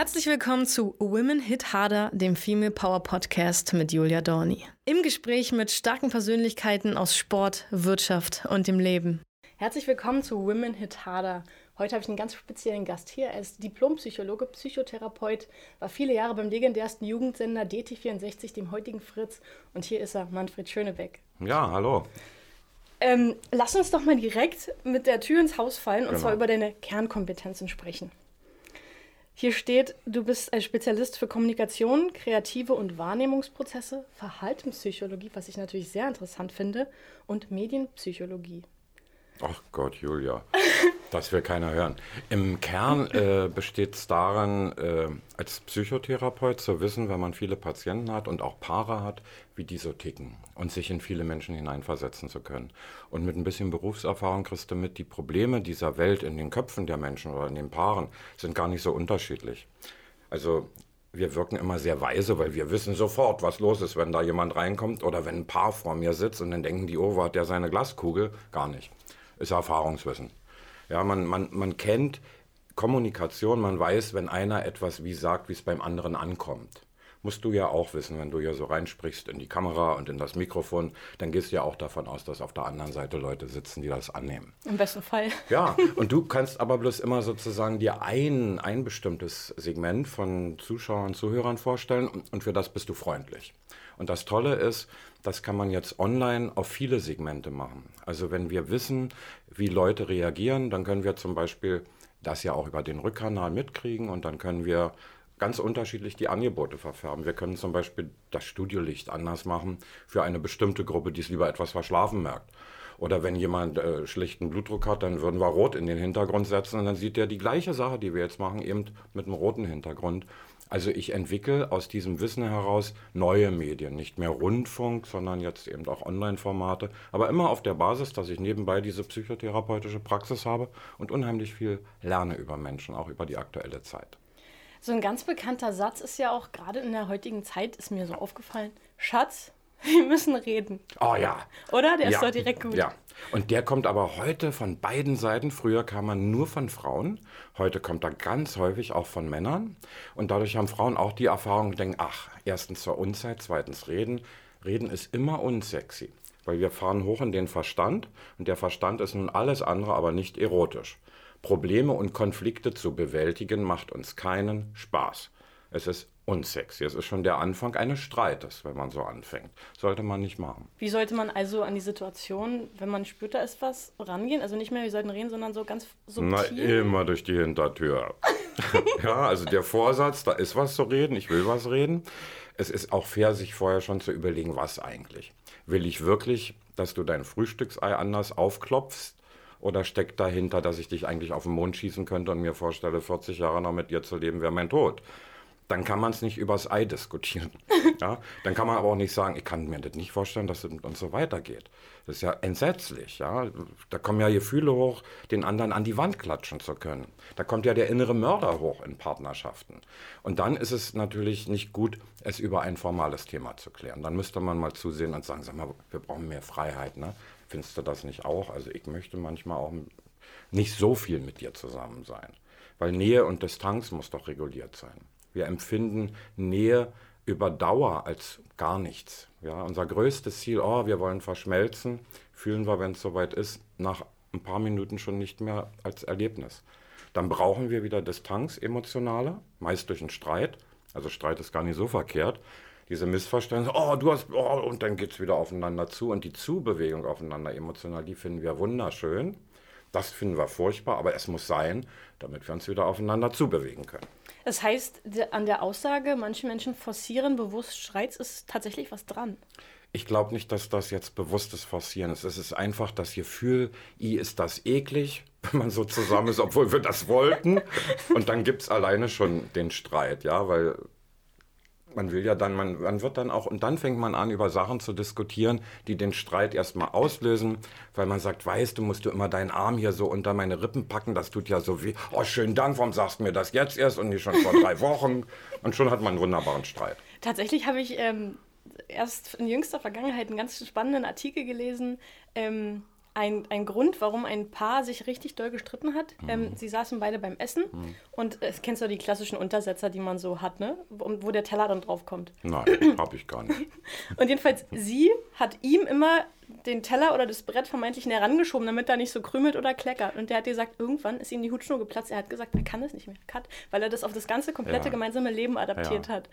Herzlich willkommen zu Women Hit Harder, dem Female Power Podcast mit Julia Dorni. Im Gespräch mit starken Persönlichkeiten aus Sport, Wirtschaft und dem Leben. Herzlich willkommen zu Women Hit Harder. Heute habe ich einen ganz speziellen Gast hier. Er ist Diplompsychologe, Psychotherapeut, war viele Jahre beim legendärsten Jugendsender DT64, dem heutigen Fritz. Und hier ist er, Manfred Schönebeck. Ja, hallo. Ähm, lass uns doch mal direkt mit der Tür ins Haus fallen und genau. zwar über deine Kernkompetenzen sprechen. Hier steht, du bist ein Spezialist für Kommunikation, kreative und Wahrnehmungsprozesse, Verhaltenspsychologie, was ich natürlich sehr interessant finde, und Medienpsychologie. Ach Gott, Julia, das will keiner hören. Im Kern äh, besteht es darin, äh, als Psychotherapeut zu wissen, wenn man viele Patienten hat und auch Paare hat, wie die so ticken und sich in viele Menschen hineinversetzen zu können. Und mit ein bisschen Berufserfahrung kriegst du mit, die Probleme dieser Welt in den Köpfen der Menschen oder in den Paaren sind gar nicht so unterschiedlich. Also wir wirken immer sehr weise, weil wir wissen sofort, was los ist, wenn da jemand reinkommt oder wenn ein Paar vor mir sitzt und dann denken die, oh, hat der seine Glaskugel? Gar nicht ist Erfahrungswissen. Ja, man, man, man kennt Kommunikation, man weiß, wenn einer etwas wie sagt, wie es beim anderen ankommt. Musst du ja auch wissen, wenn du hier so reinsprichst in die Kamera und in das Mikrofon, dann gehst du ja auch davon aus, dass auf der anderen Seite Leute sitzen, die das annehmen. Im besten Fall. Ja, und du kannst aber bloß immer sozusagen dir ein, ein bestimmtes Segment von Zuschauern, Zuhörern vorstellen und für das bist du freundlich. Und das Tolle ist, das kann man jetzt online auf viele Segmente machen. Also wenn wir wissen, wie Leute reagieren, dann können wir zum Beispiel das ja auch über den Rückkanal mitkriegen und dann können wir ganz unterschiedlich die Angebote verfärben. Wir können zum Beispiel das Studiolicht anders machen für eine bestimmte Gruppe, die es lieber etwas verschlafen merkt. Oder wenn jemand äh, schlechten Blutdruck hat, dann würden wir rot in den Hintergrund setzen und dann sieht er die gleiche Sache, die wir jetzt machen, eben mit einem roten Hintergrund. Also ich entwickle aus diesem Wissen heraus neue Medien, nicht mehr Rundfunk, sondern jetzt eben auch Online-Formate, aber immer auf der Basis, dass ich nebenbei diese psychotherapeutische Praxis habe und unheimlich viel lerne über Menschen, auch über die aktuelle Zeit. So ein ganz bekannter Satz ist ja auch gerade in der heutigen Zeit, ist mir so aufgefallen, Schatz, wir müssen reden. Oh ja. Oder? Der ja. ist doch direkt gut. Ja. Und der kommt aber heute von beiden Seiten. Früher kam man nur von Frauen. Heute kommt er ganz häufig auch von Männern. Und dadurch haben Frauen auch die Erfahrung, denken, ach, erstens zur Unzeit, zweitens reden. Reden ist immer unsexy. Weil wir fahren hoch in den Verstand. Und der Verstand ist nun alles andere, aber nicht erotisch. Probleme und Konflikte zu bewältigen macht uns keinen Spaß. Es ist unsexy. Es ist schon der Anfang eines Streites, wenn man so anfängt. Sollte man nicht machen. Wie sollte man also an die Situation, wenn man spürt, da ist was, rangehen? Also nicht mehr, wir sollten reden, sondern so ganz subtil? Na, immer durch die Hintertür. ja, also der Vorsatz, da ist was zu reden, ich will was reden. Es ist auch fair, sich vorher schon zu überlegen, was eigentlich. Will ich wirklich, dass du dein Frühstücksei anders aufklopfst? Oder steckt dahinter, dass ich dich eigentlich auf den Mond schießen könnte und mir vorstelle, 40 Jahre noch mit dir zu leben, wäre mein Tod? Dann kann man es nicht übers Ei diskutieren. ja? Dann kann man aber auch nicht sagen, ich kann mir das nicht vorstellen, dass es mit uns so weitergeht. Das ist ja entsetzlich. Ja? Da kommen ja Gefühle hoch, den anderen an die Wand klatschen zu können. Da kommt ja der innere Mörder hoch in Partnerschaften. Und dann ist es natürlich nicht gut, es über ein formales Thema zu klären. Dann müsste man mal zusehen und sagen, sag mal, wir brauchen mehr Freiheit. Ne? Findest du das nicht auch? Also ich möchte manchmal auch nicht so viel mit dir zusammen sein. Weil Nähe und Distanz muss doch reguliert sein. Wir empfinden Nähe über Dauer als gar nichts. Ja, unser größtes Ziel, oh, wir wollen verschmelzen, fühlen wir, wenn es soweit ist, nach ein paar Minuten schon nicht mehr als Erlebnis. Dann brauchen wir wieder Distanz, emotionale, meist durch einen Streit. Also Streit ist gar nicht so verkehrt. Diese Missverständnisse, oh, du hast, oh, und dann geht es wieder aufeinander zu. Und die Zubewegung aufeinander emotional, die finden wir wunderschön. Das finden wir furchtbar, aber es muss sein, damit wir uns wieder aufeinander zubewegen können. Das heißt, an der Aussage, manche Menschen forcieren bewusst Streits, ist tatsächlich was dran. Ich glaube nicht, dass das jetzt bewusstes Forcieren ist. Es ist einfach das Gefühl, i ist das eklig, wenn man so zusammen ist, obwohl wir das wollten. Und dann gibt es alleine schon den Streit, ja, weil man will ja dann, man, man wird dann auch, und dann fängt man an, über Sachen zu diskutieren, die den Streit erstmal auslösen, weil man sagt, weißt du, musst du immer deinen Arm hier so unter meine Rippen packen, das tut ja so weh. Oh, schönen Dank, warum sagst du mir das jetzt erst und nicht schon vor drei Wochen? Und schon hat man einen wunderbaren Streit. Tatsächlich habe ich ähm, erst in jüngster Vergangenheit einen ganz spannenden Artikel gelesen, ähm, ein, ein Grund, warum ein Paar sich richtig doll gestritten hat. Mhm. Ähm, sie saßen beide beim Essen mhm. und äh, kennst du die klassischen Untersetzer, die man so hat, ne? Wo, wo der Teller dann drauf kommt. Nein, hab ich gar nicht. und jedenfalls, sie hat ihm immer den Teller oder das Brett vermeintlich näher rangeschoben, damit er nicht so krümelt oder kleckert. Und der hat gesagt, irgendwann ist ihm die Hutschnur geplatzt. Er hat gesagt, er kann das nicht mehr. Cut. Weil er das auf das ganze komplette ja. gemeinsame Leben adaptiert ja. hat.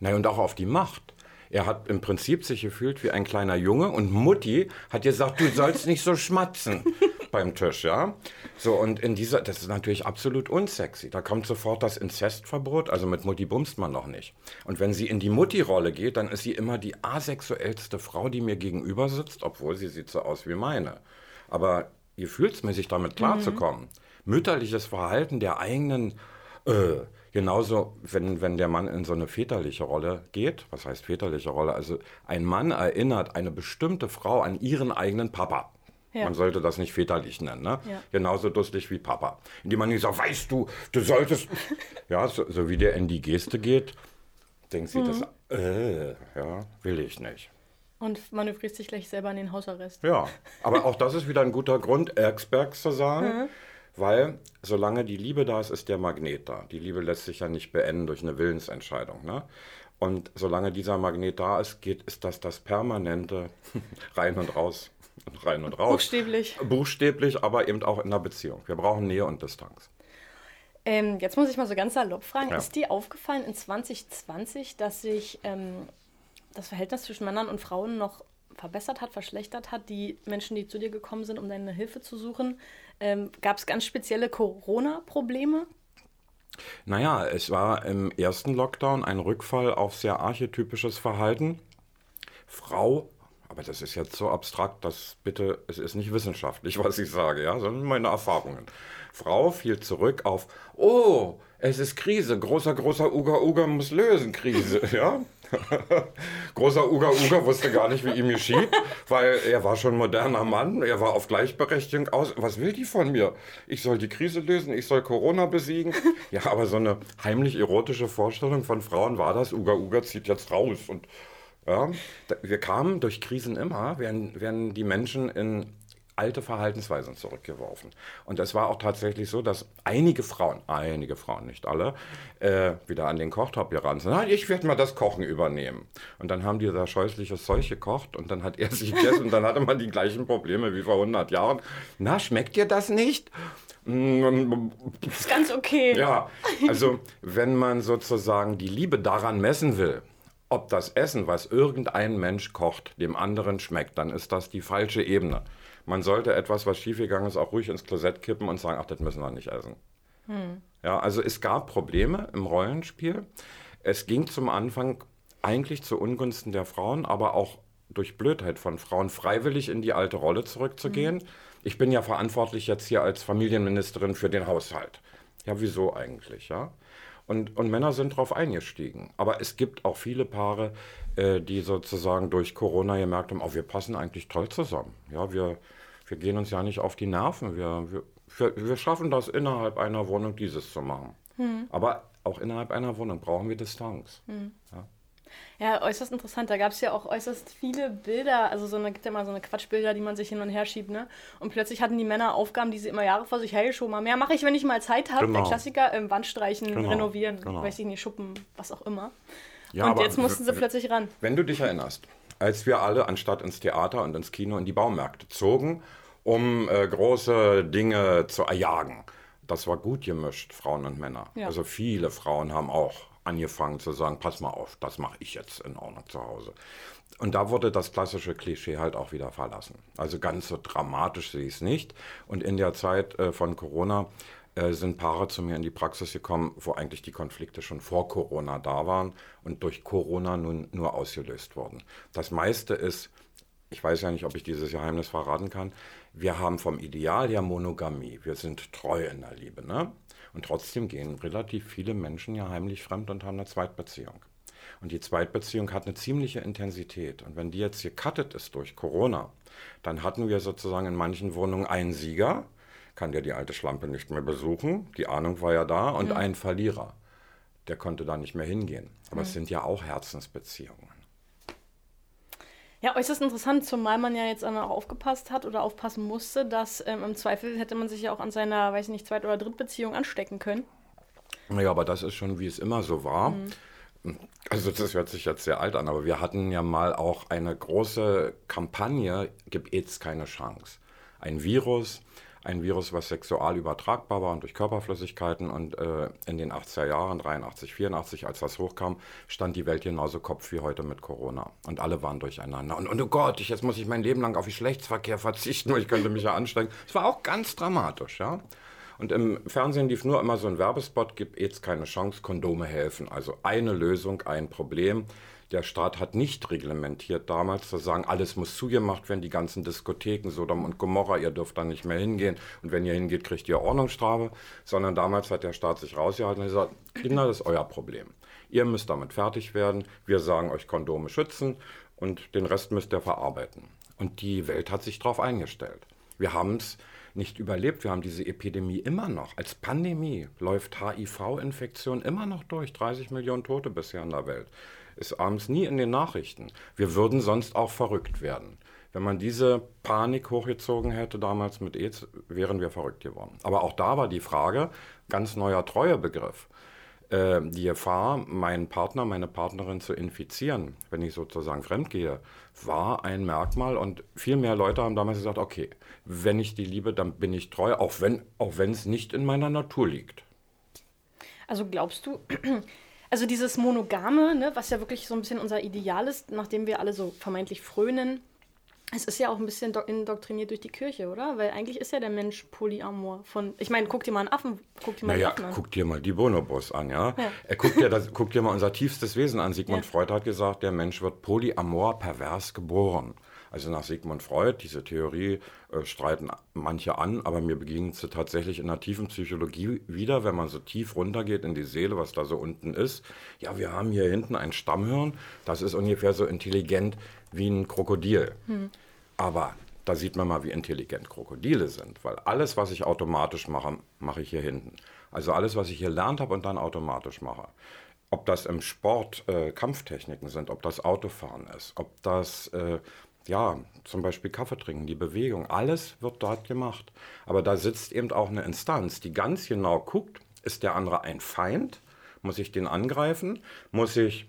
Nein, und auch auf die Macht. Er hat im Prinzip sich gefühlt wie ein kleiner Junge und Mutti hat gesagt, du sollst nicht so schmatzen beim Tisch, ja. So, und in dieser, das ist natürlich absolut unsexy. Da kommt sofort das Inzestverbot, also mit Mutti bumst man noch nicht. Und wenn sie in die Mutti-Rolle geht, dann ist sie immer die asexuellste Frau, die mir gegenüber sitzt, obwohl sie sieht so aus wie meine. Aber gefühlsmäßig damit klarzukommen, mhm. mütterliches Verhalten der eigenen äh, Genauso, wenn, wenn der Mann in so eine väterliche Rolle geht, was heißt väterliche Rolle? Also ein Mann erinnert eine bestimmte Frau an ihren eigenen Papa. Ja. Man sollte das nicht väterlich nennen, ne? Ja. Genauso durstig wie Papa. Indem man nicht sagt, weißt du, du solltest. ja, so, so, wie der in die Geste geht, denkt sie mhm. das, äh, ja, will ich nicht. Und manövriert sich gleich selber in den Hausarrest. Ja, aber auch das ist wieder ein guter Grund, Erksberg zu sagen. Mhm. Weil solange die Liebe da ist, ist der Magnet da. Die Liebe lässt sich ja nicht beenden durch eine Willensentscheidung. Ne? Und solange dieser Magnet da ist, geht, ist das das permanente rein und raus. Rein und raus. Buchstäblich. Buchstäblich, aber eben auch in einer Beziehung. Wir brauchen Nähe und Distanz. Ähm, jetzt muss ich mal so ganz salopp fragen, ja. ist dir aufgefallen in 2020, dass sich ähm, das Verhältnis zwischen Männern und Frauen noch verbessert hat, verschlechtert hat, die Menschen, die zu dir gekommen sind, um deine Hilfe zu suchen, ähm, Gab es ganz spezielle Corona-Probleme? Naja, es war im ersten Lockdown ein Rückfall auf sehr archetypisches Verhalten. Frau, aber das ist jetzt so abstrakt, dass bitte, es ist nicht wissenschaftlich, was ich sage, ja, sondern meine Erfahrungen. Frau fiel zurück auf, oh, es ist Krise, großer, großer Uga Uga muss lösen, Krise, ja. großer Uga Uga wusste gar nicht, wie ihm geschieht, weil er war schon moderner Mann, er war auf Gleichberechtigung aus. Was will die von mir? Ich soll die Krise lösen, ich soll Corona besiegen. Ja, aber so eine heimlich erotische Vorstellung von Frauen war das, Uga Uga zieht jetzt raus und ja, wir kamen durch Krisen immer, werden, werden die Menschen in alte Verhaltensweisen zurückgeworfen. Und es war auch tatsächlich so, dass einige Frauen, einige Frauen, nicht alle, äh, wieder an den Kochtopf gerannt sind. Nein, ich werde mal das Kochen übernehmen. Und dann haben die da scheußliches Zeug gekocht und dann hat er sich gegessen und dann hatte man die gleichen Probleme wie vor 100 Jahren. Na, schmeckt dir das nicht? Ist ganz okay. Ja, also wenn man sozusagen die Liebe daran messen will, ob das Essen, was irgendein Mensch kocht, dem anderen schmeckt, dann ist das die falsche Ebene man sollte etwas, was schiefgegangen ist, auch ruhig ins Klosett kippen und sagen, ach, das müssen wir nicht essen. Hm. Ja, also es gab Probleme im Rollenspiel. Es ging zum Anfang eigentlich zu Ungunsten der Frauen, aber auch durch Blödheit von Frauen freiwillig in die alte Rolle zurückzugehen. Hm. Ich bin ja verantwortlich jetzt hier als Familienministerin für den Haushalt. Ja, wieso eigentlich, ja? Und, und Männer sind darauf eingestiegen. Aber es gibt auch viele Paare, äh, die sozusagen durch Corona gemerkt haben, oh, wir passen eigentlich toll zusammen. Ja, wir, wir gehen uns ja nicht auf die Nerven. Wir, wir, wir schaffen das innerhalb einer Wohnung, dieses zu machen. Hm. Aber auch innerhalb einer Wohnung brauchen wir Distanz. Hm. Ja. Ja, äußerst interessant. Da gab es ja auch äußerst viele Bilder. Also so eine, gibt ja mal so eine Quatschbilder, die man sich hin und her schiebt, ne? Und plötzlich hatten die Männer Aufgaben, die sie immer Jahre vor sich hergeschoben haben. Mehr mache ich, wenn ich mal Zeit habe. Genau. Der Klassiker, ähm, Wandstreichen, genau. renovieren, genau. weiß ich nicht, Schuppen, was auch immer. Ja, und jetzt mussten sie plötzlich ran. Wenn du dich erinnerst, als wir alle anstatt ins Theater und ins Kino in die Baumärkte zogen, um äh, große Dinge zu erjagen. Das war gut gemischt, Frauen und Männer. Ja. Also viele Frauen haben auch angefangen zu sagen, pass mal auf, das mache ich jetzt in Ordnung zu Hause. Und da wurde das klassische Klischee halt auch wieder verlassen. Also ganz so dramatisch sehe ich es nicht. Und in der Zeit äh, von Corona äh, sind Paare zu mir in die Praxis gekommen, wo eigentlich die Konflikte schon vor Corona da waren und durch Corona nun nur ausgelöst wurden. Das meiste ist, ich weiß ja nicht, ob ich dieses Geheimnis verraten kann, wir haben vom Ideal her Monogamie. Wir sind treu in der Liebe. Ne? Und trotzdem gehen relativ viele Menschen ja heimlich fremd und haben eine Zweitbeziehung. Und die Zweitbeziehung hat eine ziemliche Intensität. Und wenn die jetzt gecuttet ist durch Corona, dann hatten wir sozusagen in manchen Wohnungen einen Sieger kann der die alte Schlampe nicht mehr besuchen. Die Ahnung war ja da. Und mhm. ein Verlierer, der konnte da nicht mehr hingehen. Aber mhm. es sind ja auch Herzensbeziehungen. Ja, äußerst interessant, zumal man ja jetzt auch aufgepasst hat oder aufpassen musste, dass ähm, im Zweifel hätte man sich ja auch an seiner, weiß ich nicht, Zweit- oder Drittbeziehung anstecken können. Naja, aber das ist schon, wie es immer so war. Mhm. Also das hört sich jetzt sehr alt an, aber wir hatten ja mal auch eine große Kampagne, Gib AIDS keine Chance. Ein Virus, ein Virus, was sexual übertragbar war und durch Körperflüssigkeiten. Und äh, in den 80er Jahren, 83, 84, als das hochkam, stand die Welt genauso Kopf wie heute mit Corona. Und alle waren durcheinander. Und, und oh Gott, ich, jetzt muss ich mein Leben lang auf Geschlechtsverkehr verzichten, ich könnte mich ja anstrengen. Es war auch ganz dramatisch, ja. Und im Fernsehen lief nur immer so ein Werbespot, gibt jetzt keine Chance, Kondome helfen. Also eine Lösung, ein Problem. Der Staat hat nicht reglementiert damals zu sagen, alles muss zugemacht werden, die ganzen Diskotheken, Sodom und Gomorra, ihr dürft dann nicht mehr hingehen und wenn ihr hingeht, kriegt ihr Ordnungsstrafe, sondern damals hat der Staat sich rausgehalten und gesagt, Kinder, das ist euer Problem. Ihr müsst damit fertig werden, wir sagen euch Kondome schützen und den Rest müsst ihr verarbeiten. Und die Welt hat sich darauf eingestellt. Wir haben es nicht überlebt. Wir haben diese Epidemie immer noch. Als Pandemie läuft HIV-Infektion immer noch durch. 30 Millionen Tote bisher in der Welt ist abends nie in den Nachrichten. Wir würden sonst auch verrückt werden. Wenn man diese Panik hochgezogen hätte damals mit AIDS, wären wir verrückt geworden. Aber auch da war die Frage, ganz neuer Treuebegriff. Äh, die Gefahr, meinen Partner, meine Partnerin zu infizieren, wenn ich sozusagen fremdgehe, war ein Merkmal und viel mehr Leute haben damals gesagt, okay, wenn ich die liebe, dann bin ich treu, auch wenn auch es nicht in meiner Natur liegt. Also glaubst du, also dieses Monogame, ne, was ja wirklich so ein bisschen unser Ideal ist, nachdem wir alle so vermeintlich frönen, es ist ja auch ein bisschen indoktriniert durch die Kirche, oder? Weil eigentlich ist ja der Mensch polyamor. Von, ich meine, guck dir mal einen Affen, guck dir mal naja, Affen an. guck dir mal die Bonobos an, ja. ja. Er guckt dir, das, guck dir mal unser tiefstes Wesen an. Sigmund ja. Freud hat gesagt, der Mensch wird polyamor pervers geboren. Also nach Sigmund Freud, diese Theorie äh, streiten manche an, aber mir begegnet sie tatsächlich in der tiefen Psychologie wieder, wenn man so tief runtergeht in die Seele, was da so unten ist. Ja, wir haben hier hinten ein Stammhirn, das ist ungefähr so intelligent wie ein Krokodil. Hm. Aber da sieht man mal, wie intelligent Krokodile sind, weil alles, was ich automatisch mache, mache ich hier hinten. Also alles, was ich hier lernt habe und dann automatisch mache. Ob das im Sport äh, Kampftechniken sind, ob das Autofahren ist, ob das äh, ja, zum Beispiel Kaffee trinken, die Bewegung, alles wird dort gemacht. Aber da sitzt eben auch eine Instanz, die ganz genau guckt, ist der andere ein Feind? Muss ich den angreifen? Muss ich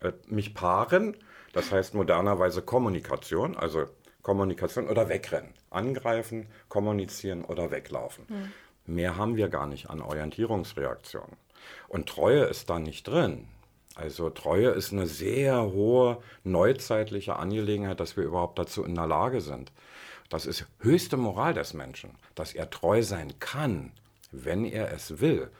äh, mich paaren? Das heißt modernerweise Kommunikation, also Kommunikation oder wegrennen. Angreifen, kommunizieren oder weglaufen. Mhm. Mehr haben wir gar nicht an Orientierungsreaktionen. Und Treue ist da nicht drin. Also Treue ist eine sehr hohe neuzeitliche Angelegenheit, dass wir überhaupt dazu in der Lage sind. Das ist höchste Moral des Menschen, dass er treu sein kann, wenn er es will.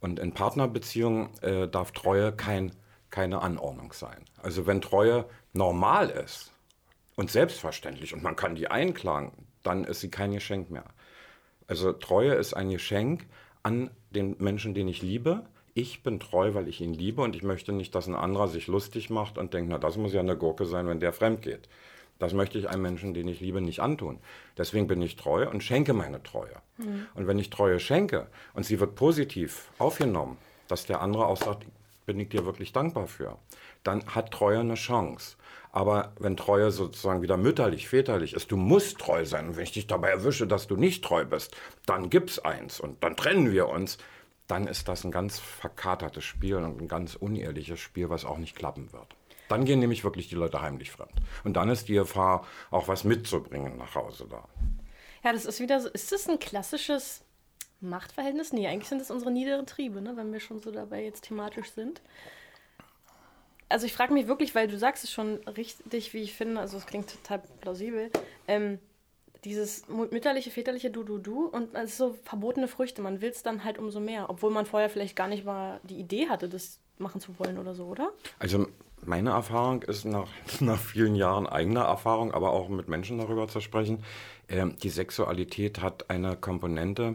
Und in Partnerbeziehungen äh, darf Treue kein, keine Anordnung sein. Also wenn Treue normal ist und selbstverständlich und man kann die einklagen, dann ist sie kein Geschenk mehr. Also Treue ist ein Geschenk an den Menschen, den ich liebe, ich bin treu, weil ich ihn liebe und ich möchte nicht, dass ein anderer sich lustig macht und denkt, na, das muss ja eine Gurke sein, wenn der fremd geht. Das möchte ich einem Menschen, den ich liebe, nicht antun. Deswegen bin ich treu und schenke meine Treue. Mhm. Und wenn ich Treue schenke und sie wird positiv aufgenommen, dass der andere auch sagt, bin ich dir wirklich dankbar für, dann hat Treue eine Chance. Aber wenn Treue sozusagen wieder mütterlich, väterlich ist, du musst treu sein. Und wenn ich dich dabei erwische, dass du nicht treu bist, dann gibt's eins und dann trennen wir uns dann ist das ein ganz verkatertes Spiel und ein ganz unehrliches Spiel, was auch nicht klappen wird. Dann gehen nämlich wirklich die Leute heimlich fremd. Und dann ist die Gefahr, auch was mitzubringen nach Hause da. Ja, das ist wieder so. Ist das ein klassisches Machtverhältnis? Nee, eigentlich sind das unsere niederen Triebe, ne, wenn wir schon so dabei jetzt thematisch sind. Also ich frage mich wirklich, weil du sagst es schon richtig, wie ich finde, also es klingt total plausibel. Ähm, dieses mütterliche, väterliche Du, Du, Du und es ist so verbotene Früchte. Man will es dann halt umso mehr, obwohl man vorher vielleicht gar nicht mal die Idee hatte, das machen zu wollen oder so, oder? Also meine Erfahrung ist nach, nach vielen Jahren eigener Erfahrung, aber auch mit Menschen darüber zu sprechen, äh, die Sexualität hat eine Komponente,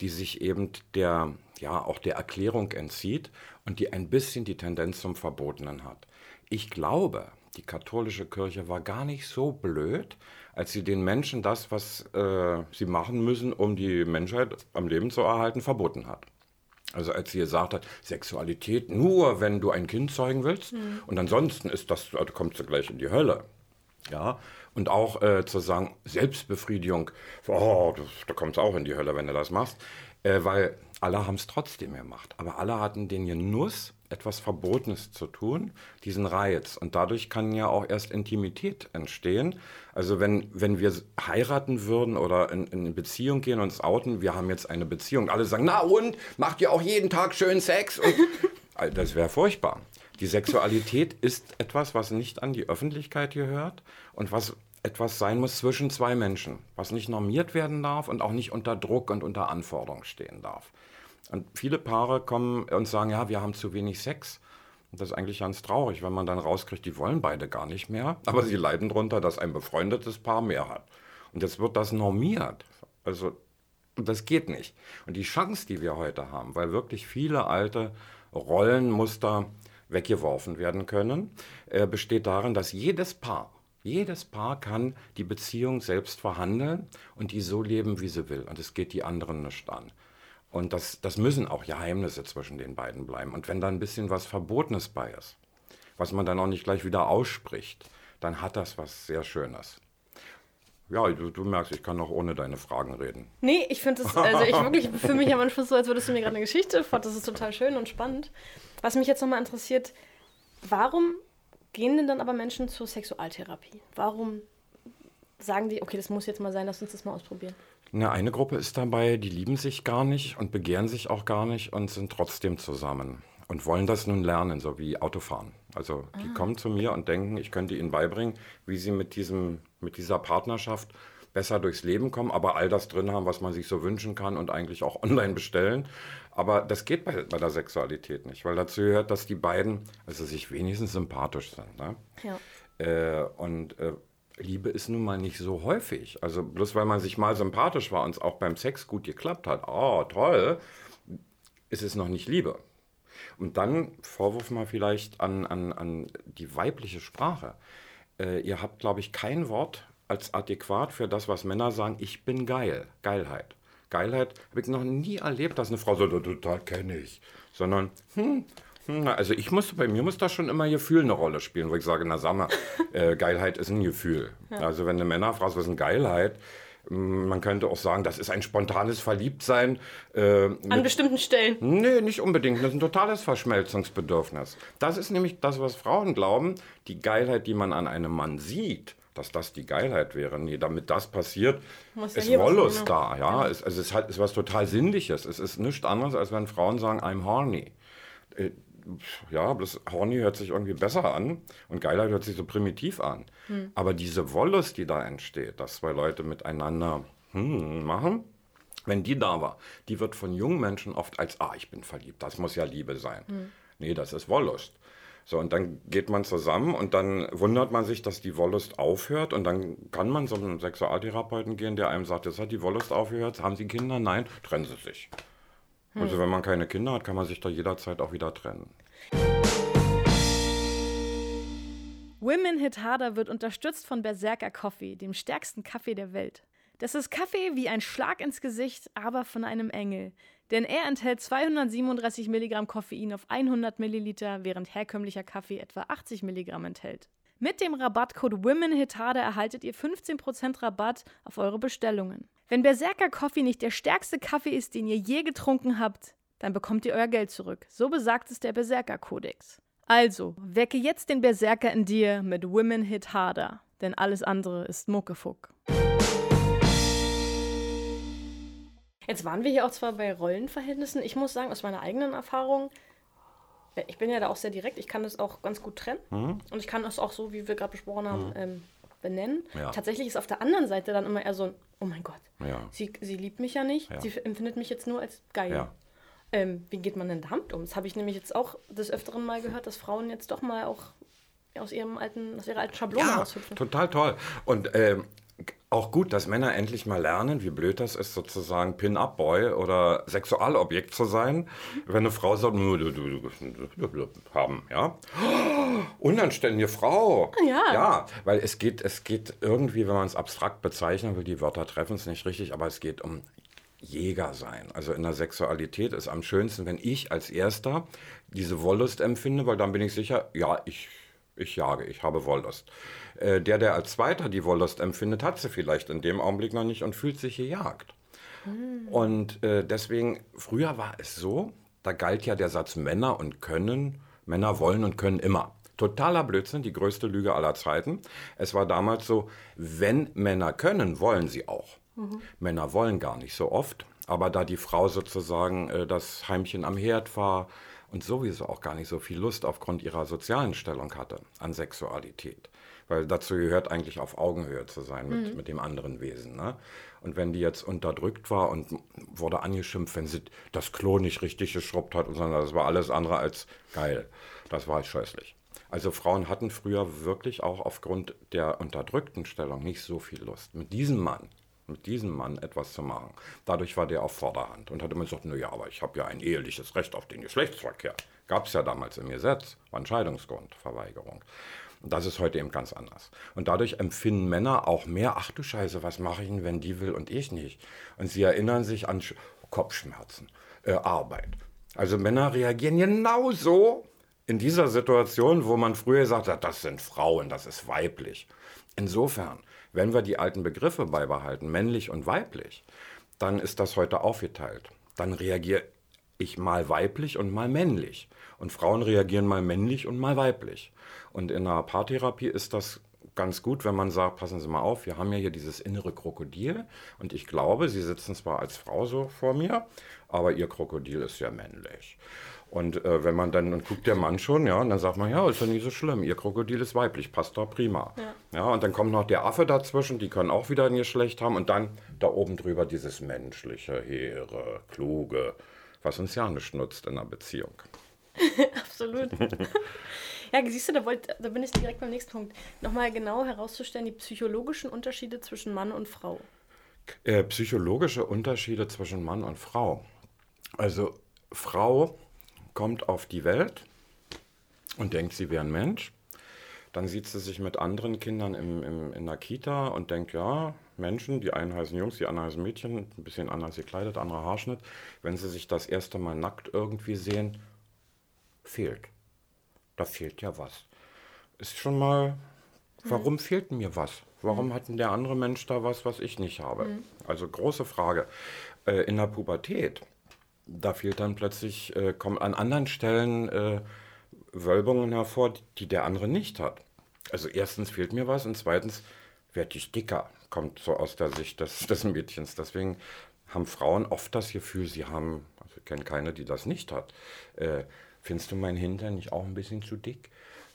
die sich eben der, ja, auch der Erklärung entzieht und die ein bisschen die Tendenz zum Verbotenen hat. Ich glaube, die katholische Kirche war gar nicht so blöd, als sie den Menschen das, was äh, sie machen müssen, um die Menschheit am Leben zu erhalten, verboten hat. Also als sie gesagt hat, Sexualität nur, wenn du ein Kind zeugen willst mhm. und ansonsten ist das, also kommst du gleich in die Hölle. Ja, und auch äh, zu sagen, Selbstbefriedigung, oh, das, da kommt es auch in die Hölle, wenn du das machst. Äh, weil alle haben es trotzdem gemacht. Aber alle hatten den Genuss, etwas Verbotenes zu tun, diesen Reiz. Und dadurch kann ja auch erst Intimität entstehen. Also wenn, wenn wir heiraten würden oder in, in eine Beziehung gehen und uns outen, wir haben jetzt eine Beziehung, alle sagen, na und, macht ihr auch jeden Tag schön Sex? Und, das wäre furchtbar. Die Sexualität ist etwas, was nicht an die Öffentlichkeit gehört und was etwas sein muss zwischen zwei Menschen, was nicht normiert werden darf und auch nicht unter Druck und unter Anforderung stehen darf. Und viele Paare kommen und sagen, ja, wir haben zu wenig Sex. Und das ist eigentlich ganz traurig, wenn man dann rauskriegt, die wollen beide gar nicht mehr, aber sie leiden darunter, dass ein befreundetes Paar mehr hat. Und jetzt wird das normiert. Also das geht nicht. Und die Chance, die wir heute haben, weil wirklich viele alte Rollenmuster weggeworfen werden können, äh, besteht darin, dass jedes Paar, jedes Paar kann die Beziehung selbst verhandeln und die so leben, wie sie will. Und es geht die anderen nicht an. Und das, das müssen auch Geheimnisse zwischen den beiden bleiben. Und wenn da ein bisschen was Verbotenes bei ist, was man dann auch nicht gleich wieder ausspricht, dann hat das was sehr Schönes. Ja, du, du merkst, ich kann auch ohne deine Fragen reden. Nee, ich finde es, also ich wirklich fühle mich am Anfang so, als würdest du mir gerade eine Geschichte vor. Das ist total schön und spannend. Was mich jetzt nochmal interessiert, warum gehen denn dann aber Menschen zur Sexualtherapie? Warum sagen die, okay, das muss jetzt mal sein, lass uns das mal ausprobieren? Eine, eine Gruppe ist dabei, die lieben sich gar nicht und begehren sich auch gar nicht und sind trotzdem zusammen und wollen das nun lernen, so wie Autofahren. Also die ah. kommen zu mir und denken, ich könnte ihnen beibringen, wie sie mit, diesem, mit dieser Partnerschaft besser durchs Leben kommen, aber all das drin haben, was man sich so wünschen kann und eigentlich auch online bestellen. Aber das geht bei, bei der Sexualität nicht, weil dazu gehört, dass die beiden also sich wenigstens sympathisch sind. Ne? Ja. Äh, und äh, Liebe ist nun mal nicht so häufig. Also bloß weil man sich mal sympathisch war und es auch beim Sex gut geklappt hat, oh toll, ist es noch nicht Liebe. Und dann Vorwurf mal vielleicht an, an, an die weibliche Sprache. Äh, ihr habt, glaube ich, kein Wort als adäquat für das, was Männer sagen, ich bin geil, Geilheit. Geilheit habe ich noch nie erlebt, dass eine Frau so, total kenne ich. Sondern, hm, also ich muss, bei mir muss da schon immer Gefühl eine Rolle spielen, wo ich sage, na sag mal, äh, Geilheit ist ein Gefühl. Ja. Also wenn eine Männer fragt, was ist Geilheit, hm, man könnte auch sagen, das ist ein spontanes Verliebtsein. Äh, An bestimmten Stellen? Nee, nicht unbedingt. Das ist ein totales Verschmelzungsbedürfnis. Das ist nämlich das, was Frauen glauben. Die Geilheit, die man an einem Mann sieht, dass das die Geilheit wäre. Nee, damit das passiert, Muss ist ja Wollust da. Ja? ja. Es, also es hat, ist was total Sinnliches. Es ist nichts anderes, als wenn Frauen sagen, I'm horny. Ja, das Horny hört sich irgendwie besser an und Geilheit hört sich so primitiv an. Hm. Aber diese Wollust, die da entsteht, dass zwei Leute miteinander hm, machen, wenn die da war, die wird von jungen Menschen oft als, ah, ich bin verliebt, das muss ja Liebe sein. Hm. Nee, das ist Wollust. So, und dann geht man zusammen und dann wundert man sich, dass die Wollust aufhört und dann kann man zu einem Sexualtherapeuten gehen, der einem sagt, jetzt hat die Wollust aufgehört, haben Sie Kinder? Nein, trennen Sie sich. Hm. Also wenn man keine Kinder hat, kann man sich da jederzeit auch wieder trennen. Women Hit Harder wird unterstützt von Berserker Coffee, dem stärksten Kaffee der Welt. Das ist Kaffee wie ein Schlag ins Gesicht, aber von einem Engel. Denn er enthält 237 Milligramm Koffein auf 100 Milliliter, während herkömmlicher Kaffee etwa 80 Milligramm enthält. Mit dem Rabattcode WomenHitade erhaltet ihr 15% Rabatt auf eure Bestellungen. Wenn Berserker Coffee nicht der stärkste Kaffee ist, den ihr je getrunken habt, dann bekommt ihr euer Geld zurück. So besagt es der Berserker-Kodex. Also, wecke jetzt den Berserker in dir mit Women Hit Harder, denn alles andere ist Muckefuck. Jetzt waren wir hier auch zwar bei Rollenverhältnissen. Ich muss sagen, aus meiner eigenen Erfahrung, ich bin ja da auch sehr direkt, ich kann das auch ganz gut trennen. Mhm. Und ich kann das auch so, wie wir gerade besprochen haben, mhm. ähm, benennen. Ja. Tatsächlich ist auf der anderen Seite dann immer eher so ein, oh mein Gott, ja. sie, sie liebt mich ja nicht, ja. sie empfindet mich jetzt nur als geil. Ähm, wie geht man denn damit um? Das habe ich nämlich jetzt auch des Öfteren mal gehört, dass Frauen jetzt doch mal auch aus, ihrem alten, aus ihrer alten Schablone ja, aushüpfen. Total toll. Und ähm, auch gut, dass Männer endlich mal lernen, wie blöd das ist, sozusagen Pin-Up-Boy oder Sexualobjekt zu sein. Wenn eine Frau sagt, du, du, du, haben, ja. Unanständige Frau. Ja. Ja, weil es geht, es geht irgendwie, wenn man es abstrakt bezeichnen will, die Wörter treffen es nicht richtig, aber es geht um Jäger sein. Also in der Sexualität ist am schönsten, wenn ich als Erster diese Wollust empfinde, weil dann bin ich sicher, ja, ich Ich jage, ich habe Wollust. Äh, der, der als Zweiter die Wollust empfindet, hat sie vielleicht in dem Augenblick noch nicht und fühlt sich gejagt. Mhm. Und äh, deswegen, früher war es so, da galt ja der Satz Männer und können, Männer wollen und können immer. Totaler Blödsinn, die größte Lüge aller Zeiten. Es war damals so, wenn Männer können, wollen sie auch. Mhm. Männer wollen gar nicht so oft, aber da die Frau sozusagen äh, das Heimchen am Herd war und sowieso auch gar nicht so viel Lust aufgrund ihrer sozialen Stellung hatte an Sexualität, weil dazu gehört eigentlich auf Augenhöhe zu sein mit, mhm. mit dem anderen Wesen. Ne? Und wenn die jetzt unterdrückt war und wurde angeschimpft, wenn sie das Klo nicht richtig geschrubbt hat, sondern das war alles andere als geil. Das war scheußlich. Also Frauen hatten früher wirklich auch aufgrund der unterdrückten Stellung nicht so viel Lust. Mit diesem Mann, mit diesem Mann etwas zu machen. Dadurch war der auf Vorderhand und hat immer gesagt, naja, aber ich habe ja ein eheliches Recht auf den Geschlechtsverkehr. Gab es ja damals im Gesetz, war ein Scheidungsgrund, Verweigerung. Das ist heute eben ganz anders. Und dadurch empfinden Männer auch mehr, ach du Scheiße, was mache ich denn, wenn die will und ich nicht? Und sie erinnern sich an Kopfschmerzen, äh, Arbeit. Also Männer reagieren genauso in dieser Situation, wo man früher sagt hat, das sind Frauen, das ist weiblich. Insofern, wenn wir die alten Begriffe beibehalten, männlich und weiblich, dann ist das heute aufgeteilt. Dann reagiere ich mal weiblich und mal männlich. Und Frauen reagieren mal männlich und mal weiblich. Und in der Paartherapie ist das ganz gut, wenn man sagt, passen Sie mal auf, wir haben ja hier dieses innere Krokodil und ich glaube, Sie sitzen zwar als Frau so vor mir, aber Ihr Krokodil ist ja männlich. Und äh, wenn man dann, dann guckt der Mann schon, ja, und dann sagt man, ja, ist ja nicht so schlimm, ihr Krokodil ist weiblich, passt doch prima. Ja. ja, und dann kommt noch der Affe dazwischen, die können auch wieder ein Geschlecht haben und dann da oben drüber dieses menschliche, hehre, kluge, was uns ja nicht nutzt in einer Beziehung. Absolut. ja, siehst du, da, wollt, da bin ich direkt beim nächsten Punkt. Nochmal genau herauszustellen, die psychologischen Unterschiede zwischen Mann und Frau. Äh, psychologische Unterschiede zwischen Mann und Frau. Also Frau kommt auf die Welt und denkt, sie wäre ein Mensch. Dann sieht sie sich mit anderen Kindern im, im, in der Kita und denkt, ja, Menschen, die einen heißen Jungs, die anderen heißen Mädchen, ein bisschen anders gekleidet, anderer Haarschnitt. Wenn sie sich das erste Mal nackt irgendwie sehen, fehlt. Da fehlt ja was. Ist schon mal, warum mhm. fehlt mir was? Warum mhm. hat denn der andere Mensch da was, was ich nicht habe? Mhm. Also große Frage. Äh, in der Pubertät da fehlt dann plötzlich, äh, kommen an anderen Stellen äh, Wölbungen hervor, die der andere nicht hat. Also erstens fehlt mir was und zweitens werde ich dicker, kommt so aus der Sicht des, des Mädchens. Deswegen haben Frauen oft das Gefühl, sie haben, also ich kenne keine, die das nicht hat. Äh, findest du meinen Hintern nicht auch ein bisschen zu dick?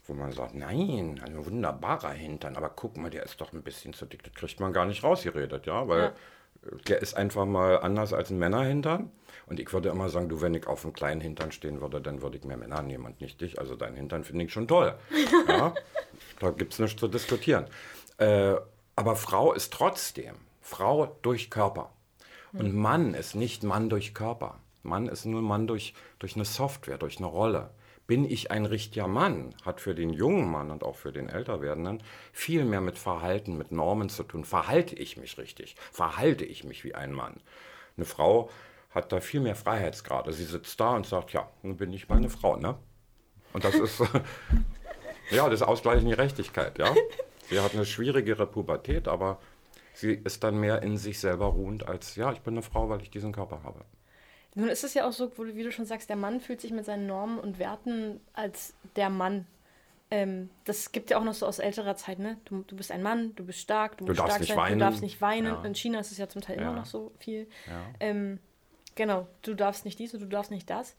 Wo man sagt, nein, ein wunderbarer Hintern, aber guck mal, der ist doch ein bisschen zu dick. Das kriegt man gar nicht rausgeredet, ja, weil ja. Der ist einfach mal anders als ein Männerhintern. Und ich würde immer sagen, du, wenn ich auf einem kleinen Hintern stehen würde, dann würde ich mehr Männer nehmen und nicht dich. Also dein Hintern finde ich schon toll. Ja? da gibt es nichts zu diskutieren. Äh, aber Frau ist trotzdem Frau durch Körper. Und hm. Mann ist nicht Mann durch Körper. Mann ist nur Mann durch, durch eine Software, durch eine Rolle. Bin ich ein richtiger Mann, hat für den jungen Mann und auch für den älter werdenden viel mehr mit Verhalten, mit Normen zu tun. Verhalte ich mich richtig? Verhalte ich mich wie ein Mann? Eine Frau hat da viel mehr Freiheitsgrade. Sie sitzt da und sagt, ja, nun bin ich meine Frau, ne? Und das ist, ja, das ausgleichende Gerechtigkeit, ja. Sie hat eine schwierigere Pubertät, aber sie ist dann mehr in sich selber ruhend als, ja, ich bin eine Frau, weil ich diesen Körper habe. Nun ist es ja auch so, wie du schon sagst, der Mann fühlt sich mit seinen Normen und Werten als der Mann. Ähm, das gibt ja auch noch so aus älterer Zeit, ne? Du, du bist ein Mann, du bist stark, du, du musst stark sein, weinen. du darfst nicht weinen. Ja. In China ist es ja zum Teil ja. immer noch so viel. Ja. Ähm, Genau, du darfst nicht dies und du darfst nicht das.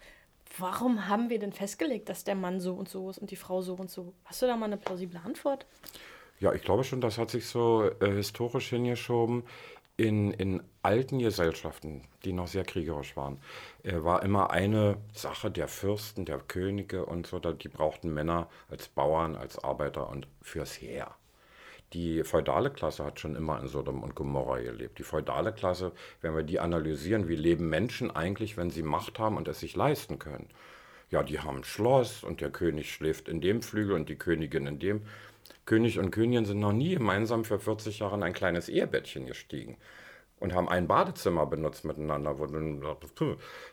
Warum haben wir denn festgelegt, dass der Mann so und so ist und die Frau so und so? Hast du da mal eine plausible Antwort? Ja, ich glaube schon, das hat sich so äh, historisch hingeschoben. In, in alten Gesellschaften, die noch sehr kriegerisch waren, äh, war immer eine Sache der Fürsten, der Könige und so, die brauchten Männer als Bauern, als Arbeiter und fürs Heer. Die feudale Klasse hat schon immer in Sodom und Gomorra gelebt. Die feudale Klasse, wenn wir die analysieren, wie leben Menschen eigentlich, wenn sie Macht haben und es sich leisten können? Ja, die haben ein Schloss und der König schläft in dem Flügel und die Königin in dem. König und Königin sind noch nie gemeinsam für 40 Jahre in ein kleines Ehebettchen gestiegen. und haben ein Badezimmer benutzt miteinander,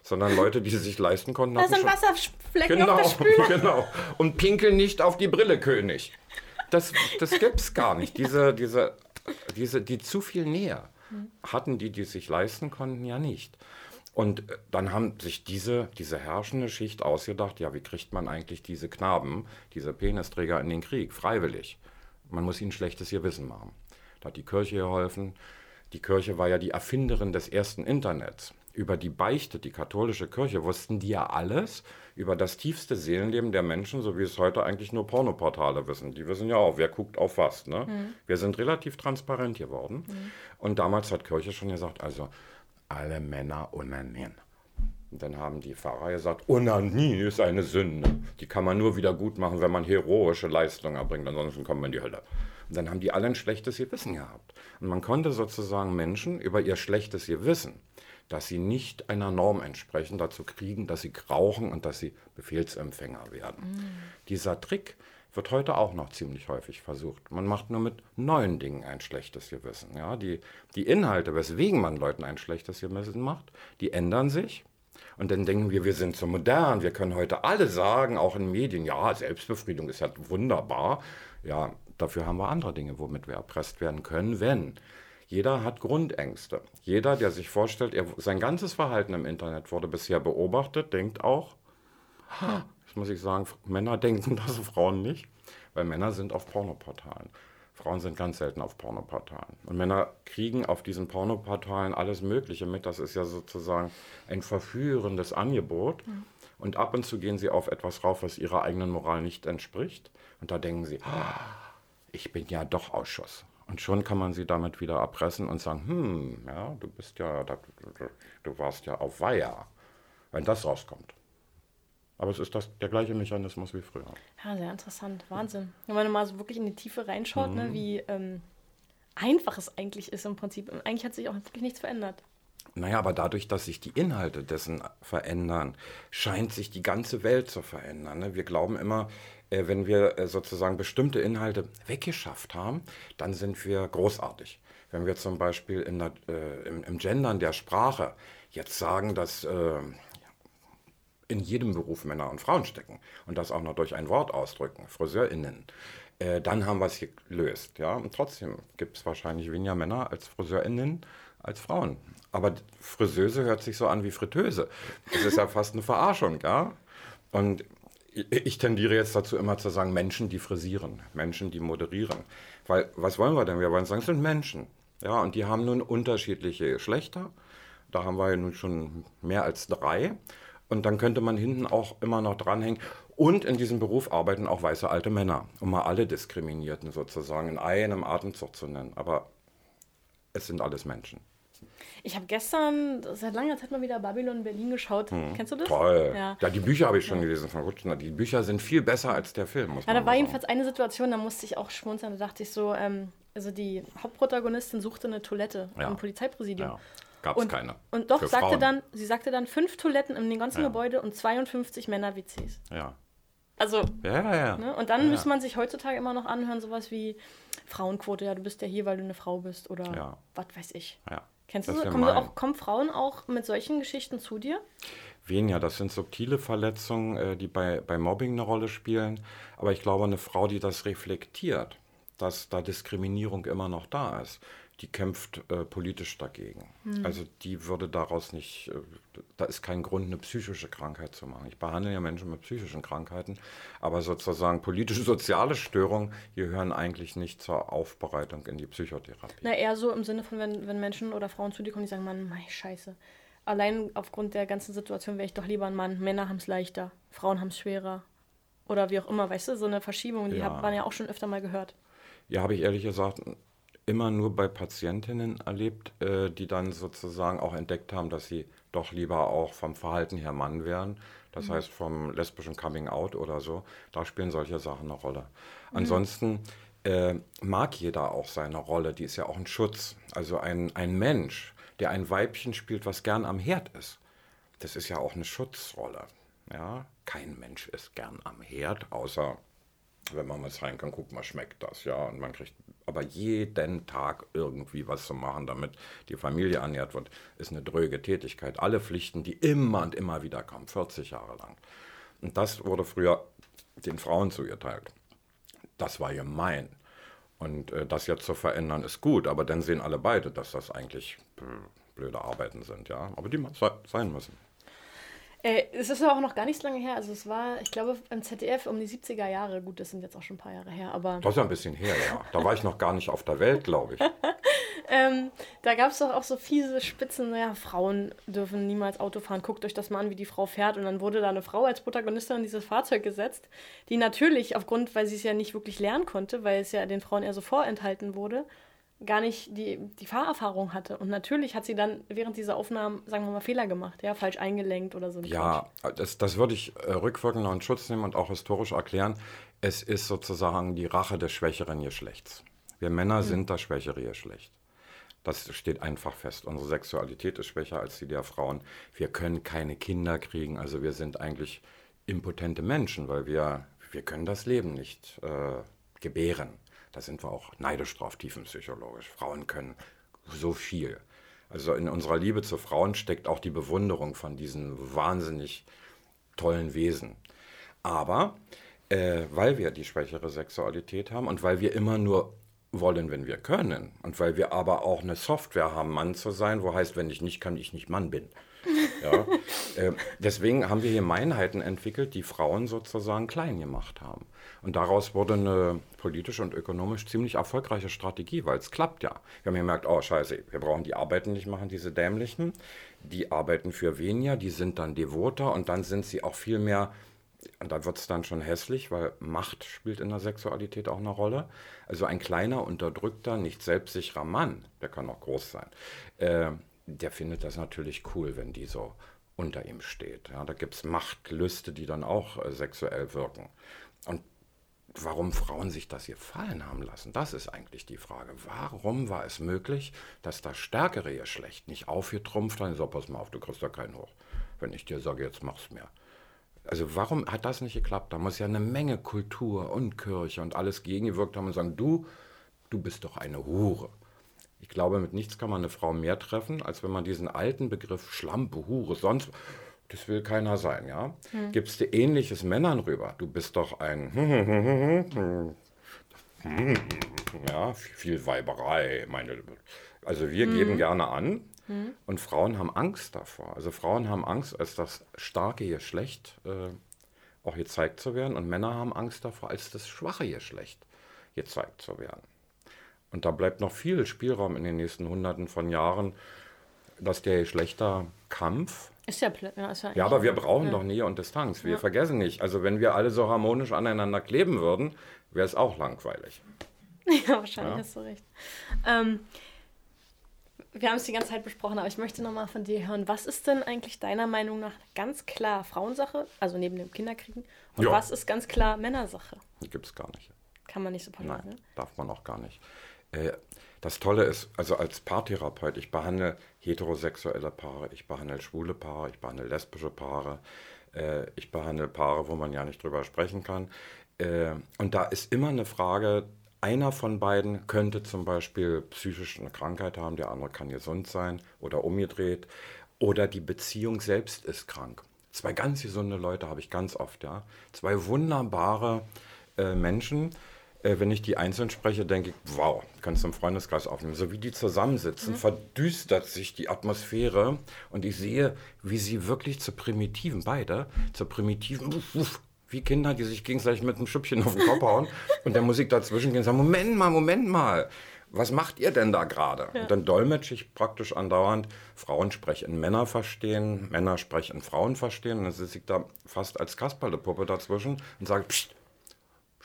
sondern Leute, die sich leisten konnten. Da sind Wasserflecken genau, auf der Spüle. Genau. Und pinkeln nicht auf die Brille, König. Das, das gibt es gar nicht. Diese, diese, diese, die zu viel Nähe hatten die, die sich leisten konnten, ja nicht. Und äh, dann haben sich diese, diese herrschende Schicht ausgedacht, ja, wie kriegt man eigentlich diese Knaben, diese Penisträger in den Krieg, freiwillig? Man muss ihnen schlechtes Gewissen machen. Da hat die Kirche geholfen. Die Kirche war ja die Erfinderin des ersten Internets. Über die Beichte, die katholische Kirche, wussten die ja alles über das tiefste Seelenleben der Menschen, so wie es heute eigentlich nur Pornoportale wissen. Die wissen ja auch, wer guckt auf was. Ne? Mhm. Wir sind relativ transparent geworden. Mhm. Und damals hat Kirche schon gesagt, also alle Männer onanieren. Und dann haben die Pfarrer gesagt, Onanie ist eine Sünde. Die kann man nur wieder gut machen, wenn man heroische Leistungen erbringt, ansonsten kommt man in die Hölle. Und dann haben die alle ein schlechtes Gewissen gehabt. Und man konnte sozusagen Menschen über ihr schlechtes Gewissen, dass sie nicht einer Norm entsprechen, dazu kriegen, dass sie rauchen und dass sie Befehlsempfänger werden. Mhm. Dieser Trick wird heute auch noch ziemlich häufig versucht. Man macht nur mit neuen Dingen ein schlechtes Gewissen. Ja? Die, die Inhalte, weswegen man Leuten ein schlechtes Gewissen macht, die ändern sich. Und dann denken wir, wir sind so modern, wir können heute alle sagen, auch in Medien, ja, Selbstbefriedung ist ja wunderbar. Ja, dafür haben wir andere Dinge, womit wir erpresst werden können, wenn. Jeder hat Grundängste. Jeder, der sich vorstellt, er, sein ganzes Verhalten im Internet wurde bisher beobachtet, denkt auch, muss ich sagen, Männer denken das, Frauen nicht, weil Männer sind auf Pornoportalen. Frauen sind ganz selten auf Pornoportalen. Und Männer kriegen auf diesen Pornoportalen alles Mögliche mit. Das ist ja sozusagen ein verführendes Angebot. Mhm. Und ab und zu gehen sie auf etwas rauf, was ihrer eigenen Moral nicht entspricht. Und da denken sie, ah, ich bin ja doch Ausschuss. Und schon kann man sie damit wieder erpressen und sagen, hm, ja, du bist ja, du, du warst ja auf Weiher, wenn das rauskommt. Aber es ist das, der gleiche Mechanismus wie früher. Ja, sehr interessant. Wahnsinn. Wenn man mal so wirklich in die Tiefe reinschaut, ne, mhm. ne, wie ähm, einfach es eigentlich ist im Prinzip. Eigentlich hat sich auch wirklich nichts verändert. Naja, aber dadurch, dass sich die Inhalte dessen verändern, scheint sich die ganze Welt zu verändern. Ne? Wir glauben immer, äh, wenn wir äh, sozusagen bestimmte Inhalte weggeschafft haben, dann sind wir großartig. Wenn wir zum Beispiel in der, äh, im, im, Gendern der Sprache jetzt sagen, dass äh, in jedem Beruf Männer und Frauen stecken und das auch noch durch ein Wort ausdrücken, FriseurInnen, äh, dann haben wir es gelöst. Ja? Und trotzdem gibt es wahrscheinlich weniger Männer als FriseurInnen als Frauen. Aber Friseuse hört sich so an wie Fritteuse. Das ist ja fast eine Verarschung, ja. Und ich tendiere jetzt dazu immer zu sagen, Menschen, die frisieren, Menschen, die moderieren. Weil, was wollen wir denn? Wir wollen sagen, es sind Menschen. Ja, und die haben nun unterschiedliche Geschlechter. Da haben wir ja nun schon mehr als drei. Und dann könnte man hinten auch immer noch dranhängen. Und in diesem Beruf arbeiten auch weiße alte Männer, um mal alle Diskriminierten sozusagen in einem Atemzug zu nennen. Aber es sind alles Menschen. Ich habe gestern seit langer Zeit mal wieder Babylon Berlin geschaut. Hm. Kennst du das? Toll. Ja, ja die Bücher habe ich schon ja. gelesen von Rutschner. Die Bücher sind viel besser als der Film. Muss ja, da war jedenfalls eine Situation, da musste ich auch schmunzeln. Da dachte ich so, ähm, also die Hauptprotagonistin suchte eine Toilette ja. im Polizeipräsidium. Gab es keine. Und doch sagte Frauen. dann, sie sagte dann fünf Toiletten in dem ganzen ja. Gebäude und 52 Männer-WCs. Ja. Also, ja, ja, ja. Ne? Und dann ja. muss man sich heutzutage immer noch anhören, sowas wie Frauenquote, ja, du bist ja hier, weil du eine Frau bist oder ja. was weiß ich. Ja. Kennst das du so? Kommen, auch, kommen Frauen auch mit solchen Geschichten zu dir? Weniger, das sind subtile Verletzungen, äh, die bei, bei Mobbing eine Rolle spielen. Aber ich glaube, eine Frau, die das reflektiert, dass da Diskriminierung immer noch da ist, die kämpft äh, politisch dagegen. Mhm. Also die würde daraus nicht, äh, da ist kein Grund, eine psychische Krankheit zu machen. Ich behandle ja Menschen mit psychischen Krankheiten, aber sozusagen politische-soziale Störungen gehören eigentlich nicht zur Aufbereitung in die Psychotherapie. Na, eher so im Sinne von, wenn, wenn Menschen oder Frauen zu dir kommen, die sagen, Mann, mei, scheiße. Allein aufgrund der ganzen Situation wäre ich doch lieber ein Mann. Männer haben es leichter, Frauen haben es schwerer. Oder wie auch immer, weißt du, so eine Verschiebung, die ja. hat man ja auch schon öfter mal gehört. Ja, habe ich ehrlich gesagt immer nur bei Patientinnen erlebt, äh, die dann sozusagen auch entdeckt haben, dass sie doch lieber auch vom Verhalten her Mann wären. Das mhm. heißt vom lesbischen Coming Out oder so. Da spielen solche Sachen eine Rolle. Mhm. Ansonsten äh, mag jeder auch seine Rolle. Die ist ja auch ein Schutz. Also ein, ein Mensch, der ein Weibchen spielt, was gern am Herd ist. Das ist ja auch eine Schutzrolle. Ja? Kein Mensch ist gern am Herd, außer wenn man was rein kann, guck mal, schmeckt das, ja. Und man kriegt aber jeden Tag irgendwie was zu machen, damit die Familie ernährt wird, ist eine dröge Tätigkeit. Alle Pflichten, die immer und immer wieder kommen, 40 Jahre lang. Und das wurde früher den Frauen zugeteilt. Das war gemein. Und äh, das jetzt zu verändern ist gut, aber dann sehen alle beide, dass das eigentlich blöde Arbeiten sind, ja. Aber die sein müssen. Äh, es ist auch noch gar nicht so lange her. Also es war, ich glaube, im ZDF um die 70er Jahre. Gut, das sind jetzt auch schon ein paar Jahre her, aber. Das ist ja ein bisschen her, ja. Da war ich noch gar nicht auf der Welt, glaube ich. ähm, da gab es doch auch so fiese Spitzen, naja, Frauen dürfen niemals Auto fahren. Guckt euch das mal an, wie die Frau fährt. Und dann wurde da eine Frau als Protagonistin in dieses Fahrzeug gesetzt, die natürlich aufgrund, weil sie es ja nicht wirklich lernen konnte, weil es ja den Frauen eher so vorenthalten wurde, gar nicht die, die Fahrerfahrung hatte. Und natürlich hat sie dann während dieser Aufnahmen, sagen wir mal, Fehler gemacht, ja, falsch eingelenkt oder so. Ja, das, das würde ich äh, rückwirkend noch in Schutz nehmen und auch historisch erklären. Es ist sozusagen die Rache des schwächeren Geschlechts. Wir Männer mhm. sind das schwächere Geschlecht. Das steht einfach fest. Unsere Sexualität ist schwächer als die der Frauen. Wir können keine Kinder kriegen. Also wir sind eigentlich impotente Menschen, weil wir, wir können das Leben nicht äh, gebären. Da sind wir auch neidisch drauf, tiefenpsychologisch. Frauen können so viel. Also in unserer Liebe zu Frauen steckt auch die Bewunderung von diesen wahnsinnig tollen Wesen. Aber äh, weil wir die schwächere Sexualität haben und weil wir immer nur wollen, wenn wir können und weil wir aber auch eine Software haben, Mann zu sein, wo heißt, wenn ich nicht kann, ich nicht Mann bin. Ja? äh, deswegen haben wir hier Meinheiten entwickelt, die Frauen sozusagen klein gemacht haben. Und daraus wurde eine politisch und ökonomisch ziemlich erfolgreiche Strategie, weil es klappt ja. Wir haben gemerkt, oh scheiße, wir brauchen die Arbeiten nicht machen, diese Dämlichen. Die arbeiten für weniger, die sind dann devoter und dann sind sie auch viel mehr, und da wird es dann schon hässlich, weil Macht spielt in der Sexualität auch eine Rolle. Also ein kleiner, unterdrückter, nicht selbstsicherer Mann, der kann auch groß sein, äh, der findet das natürlich cool, wenn die so unter ihm steht. Ja, da gibt es Machtlüste, die dann auch äh, sexuell wirken. Und warum Frauen sich das gefallen haben lassen, das ist eigentlich die Frage. Warum war es möglich, dass das stärkere Geschlecht nicht aufgetrumpft hat sagt, pass mal auf, du kriegst da keinen hoch. Wenn ich dir sage, jetzt mach's mehr. Also warum hat das nicht geklappt? Da muss ja eine Menge Kultur und Kirche und alles gegengewirkt haben und sagen, du, du bist doch eine Hure. Ich glaube, mit nichts kann man eine Frau mehr treffen, als wenn man diesen alten Begriff Schlampe, Hure, sonst das will keiner sein, ja. Hm. Gibst du ähnliches Männern rüber? Du bist doch ein ja, viel Weiberei, meine. Also wir hm. geben gerne an hm. und Frauen haben Angst davor. Also Frauen haben Angst, als das starke Geschlecht äh, auch gezeigt zu werden und Männer haben Angst davor, als das schwache Geschlecht gezeigt zu werden. Und da bleibt noch viel Spielraum in den nächsten Hunderten von Jahren, dass der Geschlechterkampf ist ja, ja, ist ja, ja aber wir brauchen ja. doch Nähe und Distanz. Wir vergessen nicht. Also wenn wir alle so harmonisch aneinander kleben würden, wäre es auch langweilig. Ja, wahrscheinlich hast du recht. Ähm, wir haben es die ganze Zeit besprochen, aber ich möchte nochmal von dir hören. Was ist denn eigentlich deiner Meinung nach ganz klar Frauensache, also neben dem Kinderkriegen? Und was ist ganz klar Männersache? Gibt es gar nicht. Kann man nicht so pauschal, Nein, ne? darf man auch gar nicht. Äh, das Tolle ist, also als Paartherapeut, ich behandle heterosexuelle Paare, ich behandle schwule Paare, ich behandle lesbische Paare, äh, ich behandle Paare, wo man ja nicht drüber sprechen kann. Äh, und da ist immer eine Frage, einer von beiden könnte zum Beispiel psychisch eine Krankheit haben, der andere kann gesund sein oder umgedreht. Oder die Beziehung selbst ist krank. Zwei ganz gesunde Leute habe ich ganz oft, ja. Zwei wunderbare Menschen, äh, wenn ich die einzeln spreche, denke ich, wow, kannst du im Freundeskreis aufnehmen. So wie die zusammensitzen, mhm. verdüstert sich die Atmosphäre und ich sehe, wie sie wirklich zu primitiven, beide, zu primitiven, uff, uff, wie Kinder, die sich gegenseitig mit einem Schüppchen auf den Kopf hauen und der Musik dazwischen gehen und sagen, Moment mal, Moment mal, was macht ihr denn da gerade? Ja. Und dann dolmetsche ich praktisch andauernd, Frauen sprechen Männer verstehen, Männer sprechen Frauen verstehen und dann sitze ich da fast als Kasperlepuppe dazwischen und sage, pst,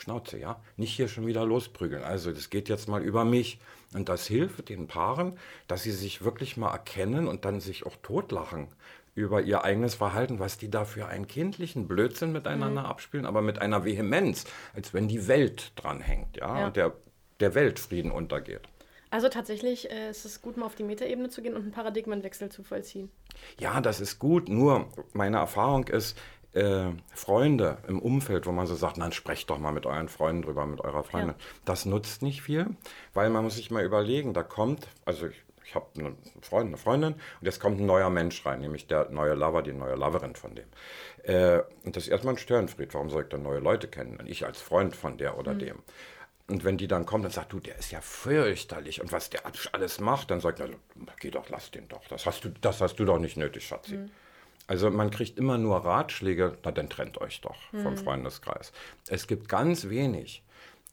Schnauze, ja, nicht hier schon wieder losprügeln. Also das geht jetzt mal über mich. Und das hilft den Paaren, dass sie sich wirklich mal erkennen und dann sich auch totlachen über ihr eigenes Verhalten, was die da für einen kindlichen Blödsinn miteinander mhm. abspielen, aber mit einer Vehemenz, als wenn die Welt dran hängt, ja, ja. und der, der Weltfrieden untergeht. Also tatsächlich äh, ist es gut, mal auf die Metaebene zu gehen und einen Paradigmenwechsel zu vollziehen. Ja, das ist gut, nur meine Erfahrung ist, äh, Freunde im Umfeld, wo man so sagt, dann sprecht doch mal mit euren Freunden drüber, mit eurer Freundin. Ja. Das nutzt nicht viel, weil man muss sich mal überlegen, da kommt, also ich, ich habe einen Freund, eine Freundin und jetzt kommt ein neuer Mensch rein, nämlich der neue Lover, die neue Loverin von dem. Äh, und das ist erstmal ein Störenfried. Warum soll ich dann neue Leute kennen? Ich als Freund von der oder mhm. dem. Und wenn die dann kommt und sagt, du, der ist ja fürchterlich und was der alles macht, dann sagt er, geh doch, lass den doch. Das hast du, das hast du doch nicht nötig, Schatzi. Mhm. Also man kriegt immer nur Ratschläge, na dann trennt euch doch vom mhm. Freundeskreis. Es gibt ganz wenig,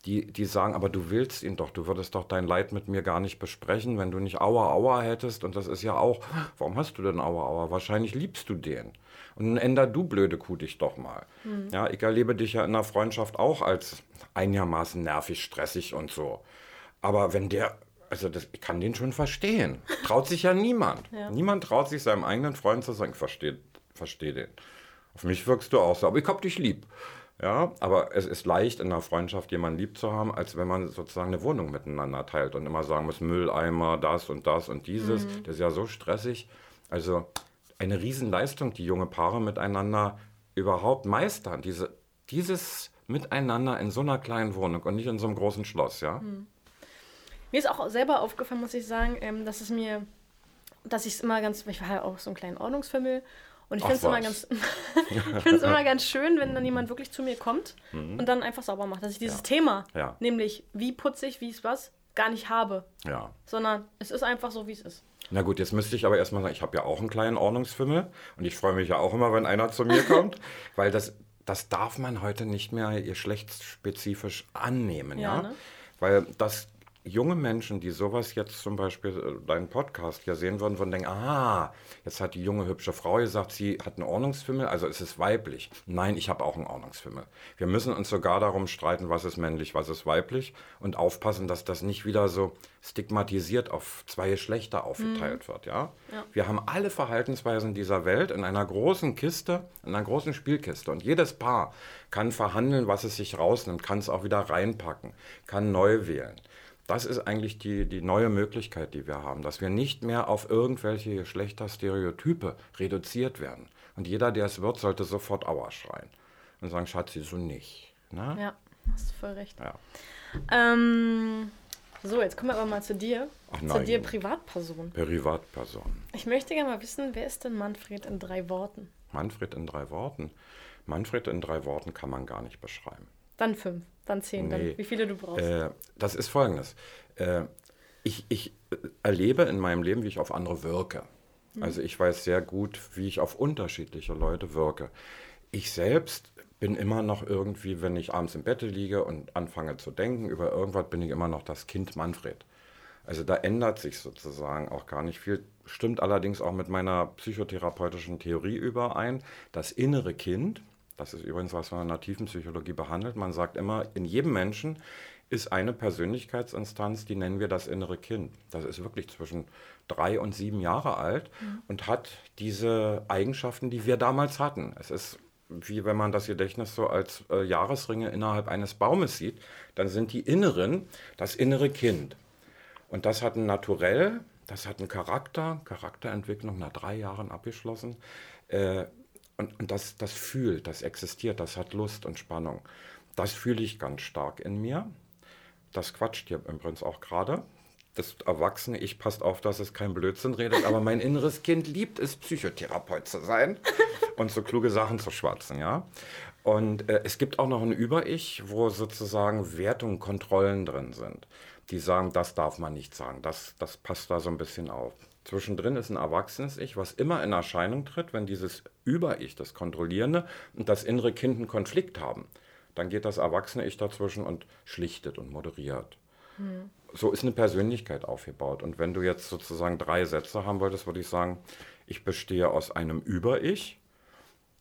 die, die sagen, aber du willst ihn doch, du würdest doch dein Leid mit mir gar nicht besprechen, wenn du nicht Aua Aua hättest. Und das ist ja auch, warum hast du denn Aua Aua? Wahrscheinlich liebst du den. Und nun änder du, blöde Kuh, dich doch mal. Mhm. Ja, ich erlebe dich ja in der Freundschaft auch als einigermaßen nervig, stressig und so. Aber wenn der, also das, ich kann den schon verstehen. Traut sich ja niemand. Ja. Niemand traut sich seinem eigenen Freund zu sagen, ich verstehe versteh den. Auf mich wirkst du auch so, aber ich hab dich lieb. Ja, aber es ist leicht, in einer Freundschaft jemanden lieb zu haben, als wenn man sozusagen eine Wohnung miteinander teilt und immer sagen muss, Mülleimer, das und das und dieses. Mhm. Das ist ja so stressig. Also eine Riesenleistung, die junge Paare miteinander überhaupt meistern. Diese, dieses Miteinander in so einer kleinen Wohnung und nicht in so einem großen Schloss, ja. Mhm. Mir ist auch selber aufgefallen, muss ich sagen, ähm, dass es mir, dass ich es immer ganz, ich war ja auch so ein kleiner Ordnungsfimmel und ich finde es immer ganz, ich finde es immer ganz schön, wenn dann jemand wirklich zu mir kommt mhm. und dann einfach sauber macht, dass ich dieses ja. Thema, ja. nämlich wie putzig, wie es was, gar nicht habe. Ja. Sondern es ist einfach so, wie es ist. Na gut, jetzt müsste ich aber erstmal sagen, ich habe ja auch einen kleinen Ordnungsfimmel und ich freue mich ja auch immer, wenn einer zu mir kommt, weil das, das darf man heute nicht mehr geschlechtsspezifisch annehmen, ja. ja? Ne? Weil das junge Menschen, die sowas jetzt zum Beispiel, äh, deinen Podcast hier sehen würden, würden denken, ah, jetzt hat die junge hübsche Frau gesagt, sie hat einen Ordnungsfimmel, also ist es weiblich. Nein, ich habe auch einen Ordnungsfimmel. Wir müssen uns sogar darum streiten, was ist männlich, was ist weiblich und aufpassen, dass das nicht wieder so stigmatisiert auf zwei Geschlechter aufgeteilt mhm. wird. Ja? ja? Wir haben alle Verhaltensweisen dieser Welt in einer großen Kiste, in einer großen Spielkiste und jedes Paar kann verhandeln, was es sich rausnimmt, kann es auch wieder reinpacken, kann neu wählen. Das ist eigentlich die, die neue Möglichkeit, die wir haben, dass wir nicht mehr auf irgendwelche Geschlechterstereotype reduziert werden. Und jeder, der es wird, sollte sofort Aua schreien und sagen, Schatzi, so nicht. Ne? Ja, hast du voll recht. Ja. Ähm, so, jetzt kommen wir aber mal zu dir. Ach nein. Zu dir Privatperson. Privatperson. Ich möchte gerne mal wissen, wer ist denn Manfred in drei Worten? Manfred in drei Worten? Manfred in drei Worten kann man gar nicht beschreiben. Dann fünf. Dann zehn, nee. dann, wie viele du brauchst. Äh, das ist folgendes. Äh, ich, ich erlebe in meinem Leben, wie ich auf andere wirke. Mhm. Also ich weiß sehr gut, wie ich auf unterschiedliche Leute wirke. Ich selbst bin immer noch irgendwie, wenn ich abends im Bett liege und anfange zu denken über irgendwas, bin ich immer noch das Kind Manfred. Also da ändert sich sozusagen auch gar nicht viel. Stimmt allerdings auch mit meiner psychotherapeutischen Theorie überein. Das innere Kind, das ist übrigens, was man in der Tiefenpsychologie behandelt. Man sagt immer, in jedem Menschen ist eine Persönlichkeitsinstanz, die nennen wir das innere Kind. Das ist wirklich zwischen drei und sieben Jahre alt mhm. und hat diese Eigenschaften, die wir damals hatten. Es ist wie wenn man das Gedächtnis so als äh, Jahresringe innerhalb eines Baumes sieht, dann sind die Inneren das innere Kind. Und das hat ein Naturell, das hat einen Charakter, Charakterentwicklung nach drei Jahren abgeschlossen. Äh, und, und das, das fühlt, das existiert, das hat Lust und Spannung. Das fühle ich ganz stark in mir. Das quatscht hier übrigens auch gerade. Das Erwachsene, ich passt auf, dass es kein Blödsinn redet, aber mein inneres Kind liebt es, Psychotherapeut zu sein und so kluge Sachen zu schwatzen, ja. Und äh, es gibt auch noch ein Über-Ich, wo sozusagen Wertungen, Kontrollen drin sind, die sagen, das darf man nicht sagen, das, das passt da so ein bisschen auf. Zwischendrin ist ein erwachsenes Ich, was immer in Erscheinung tritt, wenn dieses Über-Ich, das Kontrollierende und das innere Kind einen Konflikt haben. Dann geht das erwachsene Ich dazwischen und schlichtet und moderiert. Hm. So ist eine Persönlichkeit aufgebaut. Und wenn du jetzt sozusagen drei Sätze haben wolltest, würde ich sagen, ich bestehe aus einem Über-Ich,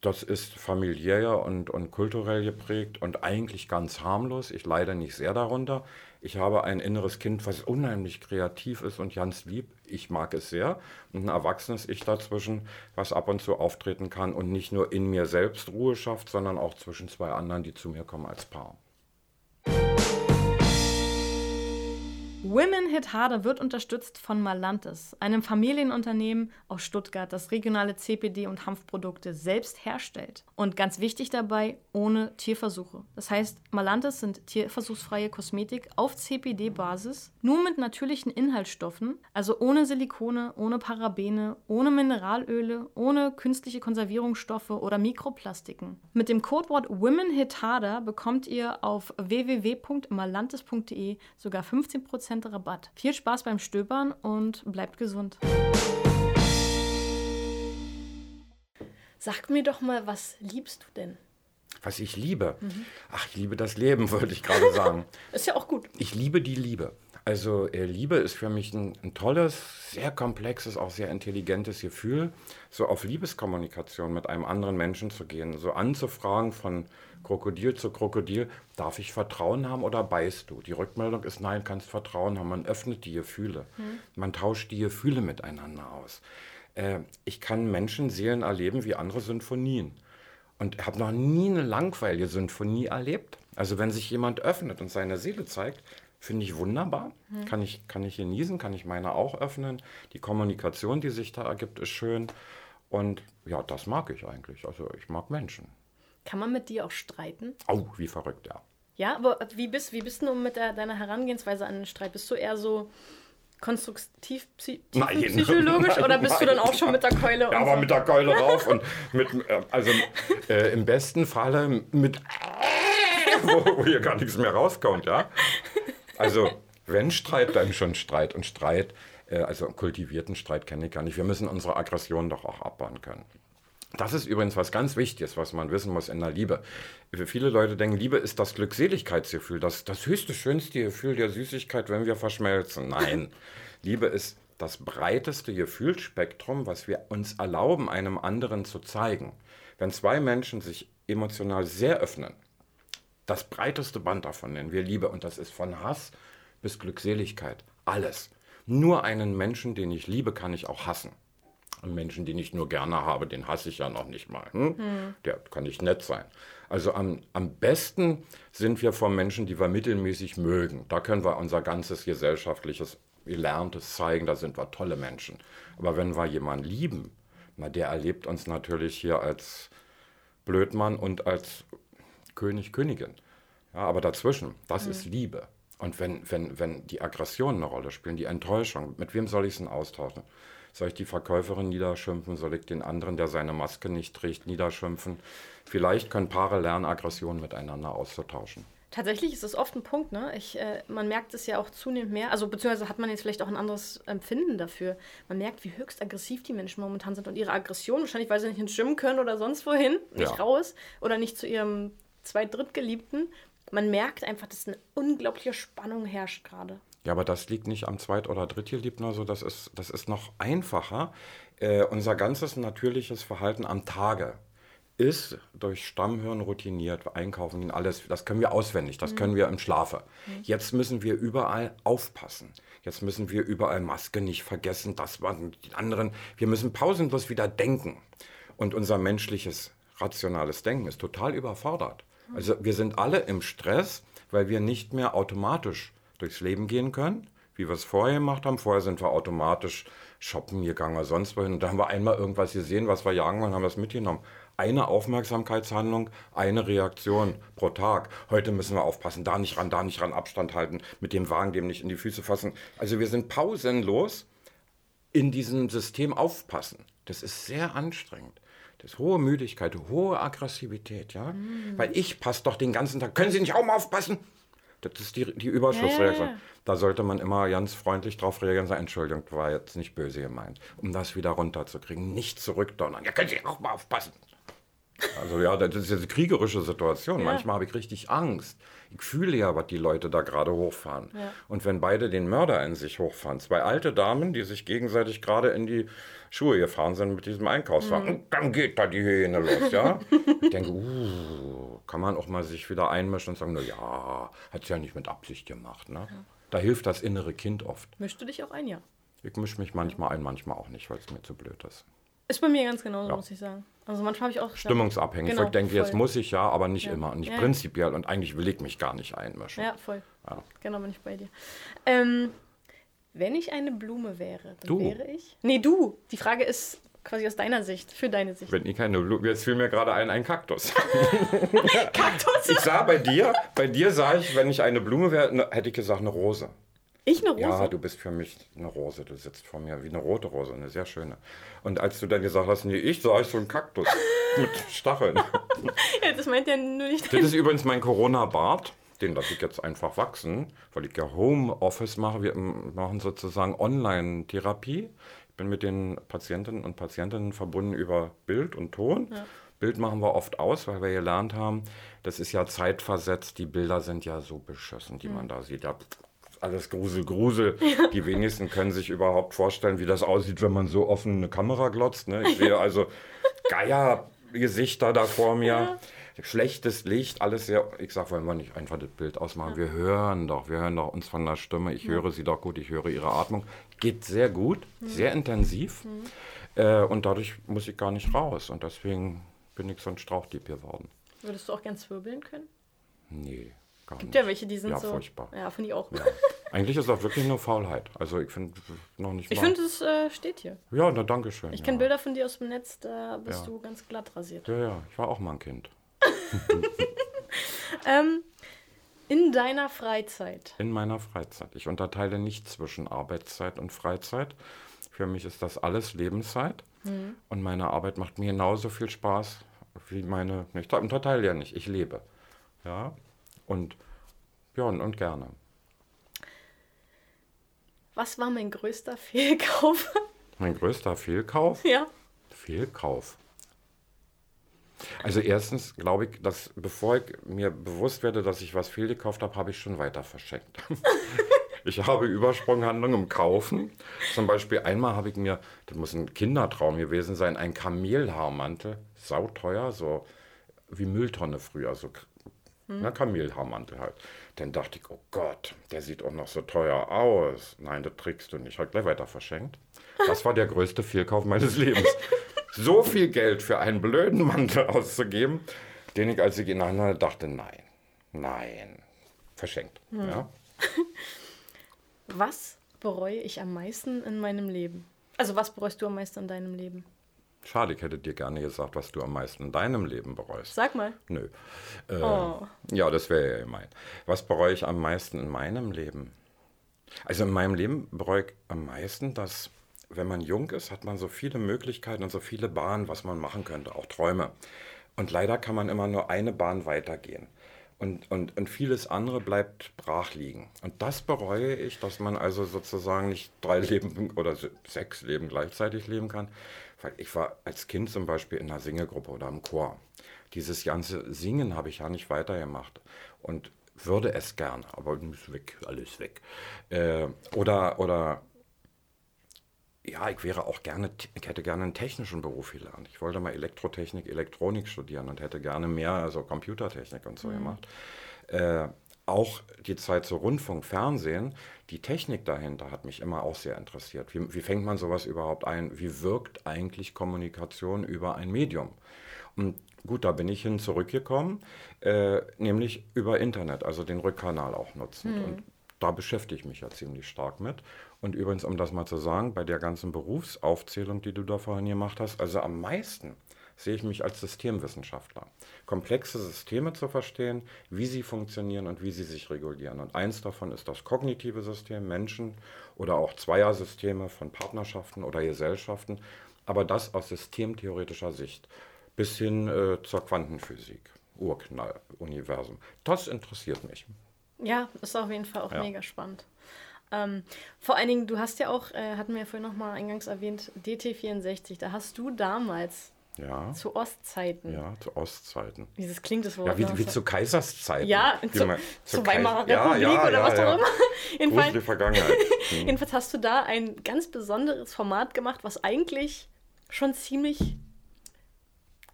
das ist familiär und, und kulturell geprägt und eigentlich ganz harmlos. Ich leide nicht sehr darunter. Ich habe ein inneres Kind, was unheimlich kreativ ist und ganz lieb. Ich mag es sehr. Und ein erwachsenes Ich dazwischen, was ab und zu auftreten kann und nicht nur in mir selbst Ruhe schafft, sondern auch zwischen zwei anderen, die zu mir kommen als Paar. Women Hit Harder wird unterstützt von Malantis, einem Familienunternehmen aus Stuttgart, das regionale CPD und Hanfprodukte selbst herstellt. Und ganz wichtig dabei, ohne Tierversuche. Das heißt, Malantis sind tierversuchsfreie Kosmetik auf CPD-Basis, nur mit natürlichen Inhaltsstoffen, also ohne Silikone, ohne Parabene, ohne Mineralöle, ohne künstliche Konservierungsstoffe oder Mikroplastiken. Mit dem Codewort Women Hit Harder bekommt ihr auf www.malantis.de sogar 15% Rabatt. Viel Spaß beim Stöbern und bleibt gesund. Sag mir doch mal, was liebst du denn? Was ich liebe? Mhm. Ach, ich liebe das Leben, wollte ich gerade sagen. ist ja auch gut. Ich liebe die Liebe. Also äh, Liebe ist für mich ein, ein, tolles, sehr komplexes, auch sehr intelligentes Gefühl, so auf Liebeskommunikation mit einem anderen Menschen zu gehen, so anzufragen von Krokodil zu Krokodil, darf ich Vertrauen haben oder beißt du? Die Rückmeldung ist nein, kannst Vertrauen haben. Man öffnet die Gefühle, hm. man tauscht die Gefühle miteinander aus. Äh, ich kann Menschenseelen erleben wie andere Sinfonien und habe noch nie eine langweilige Sinfonie erlebt. Also wenn sich jemand öffnet und seine Seele zeigt, Finde ich wunderbar. Mhm. Kann, ich, kann ich genießen, kann ich meine auch öffnen. Die Kommunikation, die sich da ergibt, ist schön. Und ja, das mag ich eigentlich. Also ich mag Menschen. Kann man mit dir auch streiten? Au, oh, wie verrückt, ja. Ja, aber wie bist, wie bist du mit der, deiner Herangehensweise an den Streit? Bist du eher so konstruktiv nein, psychologisch nein, oder bist nein, du dann auch schon mit der Keule? Ja, aber so? mit der Keule rauf und mit, äh, also äh, im besten Falle mit, wo, wo hier gar nichts mehr rauskommt, ja. Also, wenn Streit, dann schon Streit. Und Streit, äh, also kultivierten Streit kenne ich gar nicht. Wir müssen unsere Aggression doch auch abbauen können. Das ist übrigens was ganz Wichtiges, was man wissen muss in der Liebe. Viele Leute denken, Liebe ist das Glückseligkeitsgefühl, das, das höchste, schönste Gefühl der Süßigkeit, wenn wir verschmelzen. Nein, Liebe ist das breiteste Gefühlsspektrum, was wir uns erlauben, einem anderen zu zeigen. Wenn zwei Menschen sich emotional sehr öffnen, das breiteste Band davon nennen wir Liebe und das ist von Hass bis Glückseligkeit. Alles. Nur einen Menschen, den ich liebe, kann ich auch hassen. Einen Menschen, den ich nur gerne habe, den hasse ich ja noch nicht mal. Hm? Hm. Der kann nicht nett sein. Also am, am besten sind wir von Menschen, die wir mittelmäßig mögen. Da können wir unser ganzes gesellschaftliches Gelerntes zeigen, da sind wir tolle Menschen. Aber wenn wir jemanden lieben, na, der erlebt uns natürlich hier als Blödmann und als König, Königin. Ja, aber dazwischen, das mhm. ist Liebe. Und wenn, wenn, wenn die Aggressionen eine Rolle spielen, die Enttäuschung, mit wem soll ich es denn austauschen? Soll ich die Verkäuferin niederschimpfen? Soll ich den anderen, der seine Maske nicht trägt, niederschimpfen? Vielleicht können Paare lernen, Aggressionen miteinander auszutauschen. Tatsächlich ist das oft ein Punkt, ne? Ich, äh, man merkt es ja auch zunehmend mehr, also beziehungsweise hat man jetzt vielleicht auch ein anderes Empfinden dafür. Man merkt, wie höchst aggressiv die Menschen momentan sind und ihre Aggression, wahrscheinlich weil sie nicht ins Gym können oder sonst wohin, nicht ja. raus oder nicht zu ihrem zwei Drittgeliebten. Man merkt einfach, dass eine unglaubliche Spannung herrscht gerade. Ja, aber das liegt nicht am Zweit- oder Drittgeliebten oder so, das ist, das ist noch einfacher. Äh, unser ganzes natürliches Verhalten am Tage ist durch Stammhirn routiniert, einkaufen, alles, das können wir auswendig, das mhm. können wir im Schlafe. Mhm. Jetzt müssen wir überall aufpassen. Jetzt müssen wir überall Maske nicht vergessen, das waren die anderen. Wir müssen pausenlos wieder denken. Und unser menschliches rationales Denken ist total überfordert. Also wir sind alle im Stress, weil wir nicht mehr automatisch durchs Leben gehen können, wie wir es vorher gemacht haben. Vorher sind wir automatisch shoppen gegangen oder sonst wohin. Und da haben wir einmal irgendwas gesehen, was wir jagen wollen, haben wir es mitgenommen. Eine Aufmerksamkeitshandlung, eine Reaktion pro Tag. Heute müssen wir aufpassen, da nicht ran, da nicht ran, Abstand halten, mit dem Wagen dem nicht in die Füße fassen. Also wir sind pausenlos in diesem System aufpassen. Das ist sehr anstrengend. Das ist hohe Müdigkeit, hohe Aggressivität, ja. Mhm. Weil ich passe doch den ganzen Tag. Können Sie nicht auch mal aufpassen? Das ist die, die Überschussreaktion. Ja. Da sollte man immer ganz freundlich drauf reagieren sagen, Entschuldigung, war jetzt nicht böse gemeint. Um das wieder runterzukriegen. Nicht zurückdonnern. Ja, können Sie auch mal aufpassen. Also ja, das ist jetzt eine kriegerische Situation. Ja. Manchmal habe ich richtig Angst. Ich fühle ja, was die Leute da gerade hochfahren. Ja. Und wenn beide den Mörder in sich hochfahren, zwei alte Damen, die sich gegenseitig gerade in die Schuhe gefahren sind mit diesem Einkaufswagen, mhm. dann geht da die Hähne los, ja. ich denke, uh, kann man auch mal sich wieder einmischen und sagen, na ja, hat es ja nicht mit Absicht gemacht, ne? Ja. Da hilft das innere Kind oft. Mischst du dich auch ein, ja? Ich mische mich manchmal ein, manchmal auch nicht, weil es mir zu blöd ist. Ist bei mir ganz genauso, ja. muss ich sagen. Also manchmal habe ich auch. Stimmungsabhängig. Genau, ich denke, voll. jetzt muss ich ja, aber nicht ja. immer. Nicht ja, prinzipiell. Und eigentlich will ich mich gar nicht einmischen. Ja, voll. Genau, bin ich bei dir. Ähm, wenn ich eine Blume wäre, dann du. wäre ich. Nee, du. Die Frage ist quasi aus deiner Sicht, für deine Sicht. Wenn ich keine Blume. Jetzt fiel mir gerade ein, ein Kaktus. Kaktus? Ich sah bei dir, bei dir sah ich, wenn ich eine Blume wäre, hätte ich gesagt, eine Rose. Ich eine Rose? Ja, du bist für mich eine Rose. Du sitzt vor mir wie eine rote Rose, eine sehr schöne. Und als du dann gesagt hast, nee, ich sah ich so einen Kaktus mit Stacheln. ja, das meint ja nur nicht. Das ist übrigens mein Corona-Bart. Den lasse ich jetzt einfach wachsen, weil ich ja Homeoffice mache. Wir machen sozusagen Online-Therapie. Ich bin mit den Patientinnen und Patientinnen verbunden über Bild und Ton. Ja. Bild machen wir oft aus, weil wir gelernt haben, das ist ja zeitversetzt. Die Bilder sind ja so beschissen, die mhm. man da sieht. Ja, alles Grusel, Grusel. Ja. Die wenigsten können sich überhaupt vorstellen, wie das aussieht, wenn man so offen eine Kamera glotzt. Ne? Ich sehe also Geiergesichter da vor mir. Ja. Schlechtes Licht, alles sehr. Ich sage, wollen wir nicht einfach das Bild ausmachen? Ja. Wir hören doch, wir hören doch uns von der Stimme. Ich höre sie doch gut, ich höre ihre Atmung. Geht sehr gut, mhm. sehr intensiv. Mhm. Äh, und dadurch muss ich gar nicht raus. Und deswegen bin ich so ein Strauchdieb geworden. Würdest du auch gern zwirbeln können? Nee. Gar Gibt nicht. ja welche, die sind ja, so. furchtbar. Ja, finde ich auch. Ja. Eigentlich ist das wirklich nur Faulheit. Also ich finde noch nicht Ich finde, es äh, steht hier. Ja, na danke schön. Ich kenne Bilder von dir aus dem Netz, da bist ja. du ganz glatt rasiert. Ja, ja, ich war auch mal ein Kind. ähm, in deiner Freizeit? In meiner Freizeit. Ich unterteile nicht zwischen Arbeitszeit und Freizeit. Für mich ist das alles Lebenszeit. Mhm. Und meine Arbeit macht mir genauso viel Spaß wie meine. Ich unterteile ja nicht, ich lebe. Ja, und ja, und, und gerne. Was war mein größter Fehlkauf? Mein größter Fehlkauf? Ja. Fehlkauf. Also erstens glaube ich, dass bevor ich mir bewusst werde, dass ich was fehlgekauft habe, habe ich schon weiter verschenkt. ich habe Übersprunghandlungen im Kaufen. Zum Beispiel einmal habe ich mir, das muss ein Kindertraum gewesen sein, ein Kamelhaarmantel, sauteuer, so wie Mülltonne früher, so hm. Na, Kamelhaarmantel halt. Dann dachte ich, oh Gott, der sieht auch noch so teuer aus. Nein, das trägst du nicht. Hat gleich weiter verschenkt. Das war der größte Fehlkauf meines Lebens. so viel Geld für einen blöden Mantel auszugeben, den ich, als ich ihn anhatte, dachte, nein, nein, verschenkt. Hm. Ja? Was bereue ich am meisten in meinem Leben? Also was bereust du am meisten in deinem Leben? Schade, ich hätte dir gerne gesagt, was du am meisten in deinem Leben bereust. Sag mal. Nö. Äh, oh. Ja, das wäre ja gemein. Was bereue ich am meisten in meinem Leben? Also in meinem Leben bereue ich am meisten, dass, wenn man jung ist, hat man so viele Möglichkeiten und so viele Bahnen, was man machen könnte, auch Träume. Und leider kann man immer nur eine Bahn weitergehen. Und, und, und vieles andere bleibt brach liegen. Und das bereue ich, dass man also sozusagen nicht drei Leben oder sechs Leben gleichzeitig leben kann, weil ich war als Kind zum Beispiel in einer Singegruppe oder im Chor. Dieses ganze Singen habe ich ja nicht weitergemacht und würde es gern, aber ist weg, alles weg. Äh, oder, oder ja, ich wäre auch gerne, ich hätte gerne einen technischen Beruf gelernt. Ich wollte mal Elektrotechnik, Elektronik studieren und hätte gerne mehr, also Computertechnik und so mhm. gemacht. Äh, auch die Zeit zu Rundfunk, Fernsehen, die Technik dahinter hat mich immer auch sehr interessiert. Wie, wie fängt man sowas überhaupt ein? Wie wirkt eigentlich Kommunikation über ein Medium? Und gut, da bin ich hin zurückgekommen, äh, nämlich über Internet, also den Rückkanal auch nutzend. Hm. Und da beschäftige ich mich ja ziemlich stark mit. Und übrigens, um das mal zu sagen, bei der ganzen Berufsaufzählung, die du da vorhin gemacht hast, also am meisten sehe ich mich als Systemwissenschaftler. Komplexe Systeme zu verstehen, wie sie funktionieren und wie sie sich regulieren. Und eins davon ist das kognitive System, Menschen oder auch Zweiersysteme von Partnerschaften oder Gesellschaften, aber das aus systemtheoretischer Sicht bis hin äh, zur Quantenphysik, Urknall, Universum. Das interessiert mich. Ja, ist auf jeden Fall auch ja. mega spannend. Ähm, vor allen Dingen, du hast ja auch, äh, hatten wir ja vorhin noch mal eingangs erwähnt, DT64. Da hast du damals ja. Zu Ostzeiten. Ja, zu Ostzeiten. Wie das klingt das Wort. Ja, wie, wie zu Kaiserszeiten. Ja, zu, man, zu Weimarer Republik ja, ja, oder was auch immer. Jedenfalls, die Vergangenheit. Hm. Jedenfalls hast du da ein ganz besonderes Format gemacht, was eigentlich schon ziemlich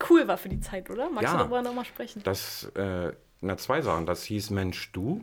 cool war für die Zeit, oder? Magst du darüber nochmal sprechen? Das, äh, na, zwei Sachen. Das hieß Mensch, du.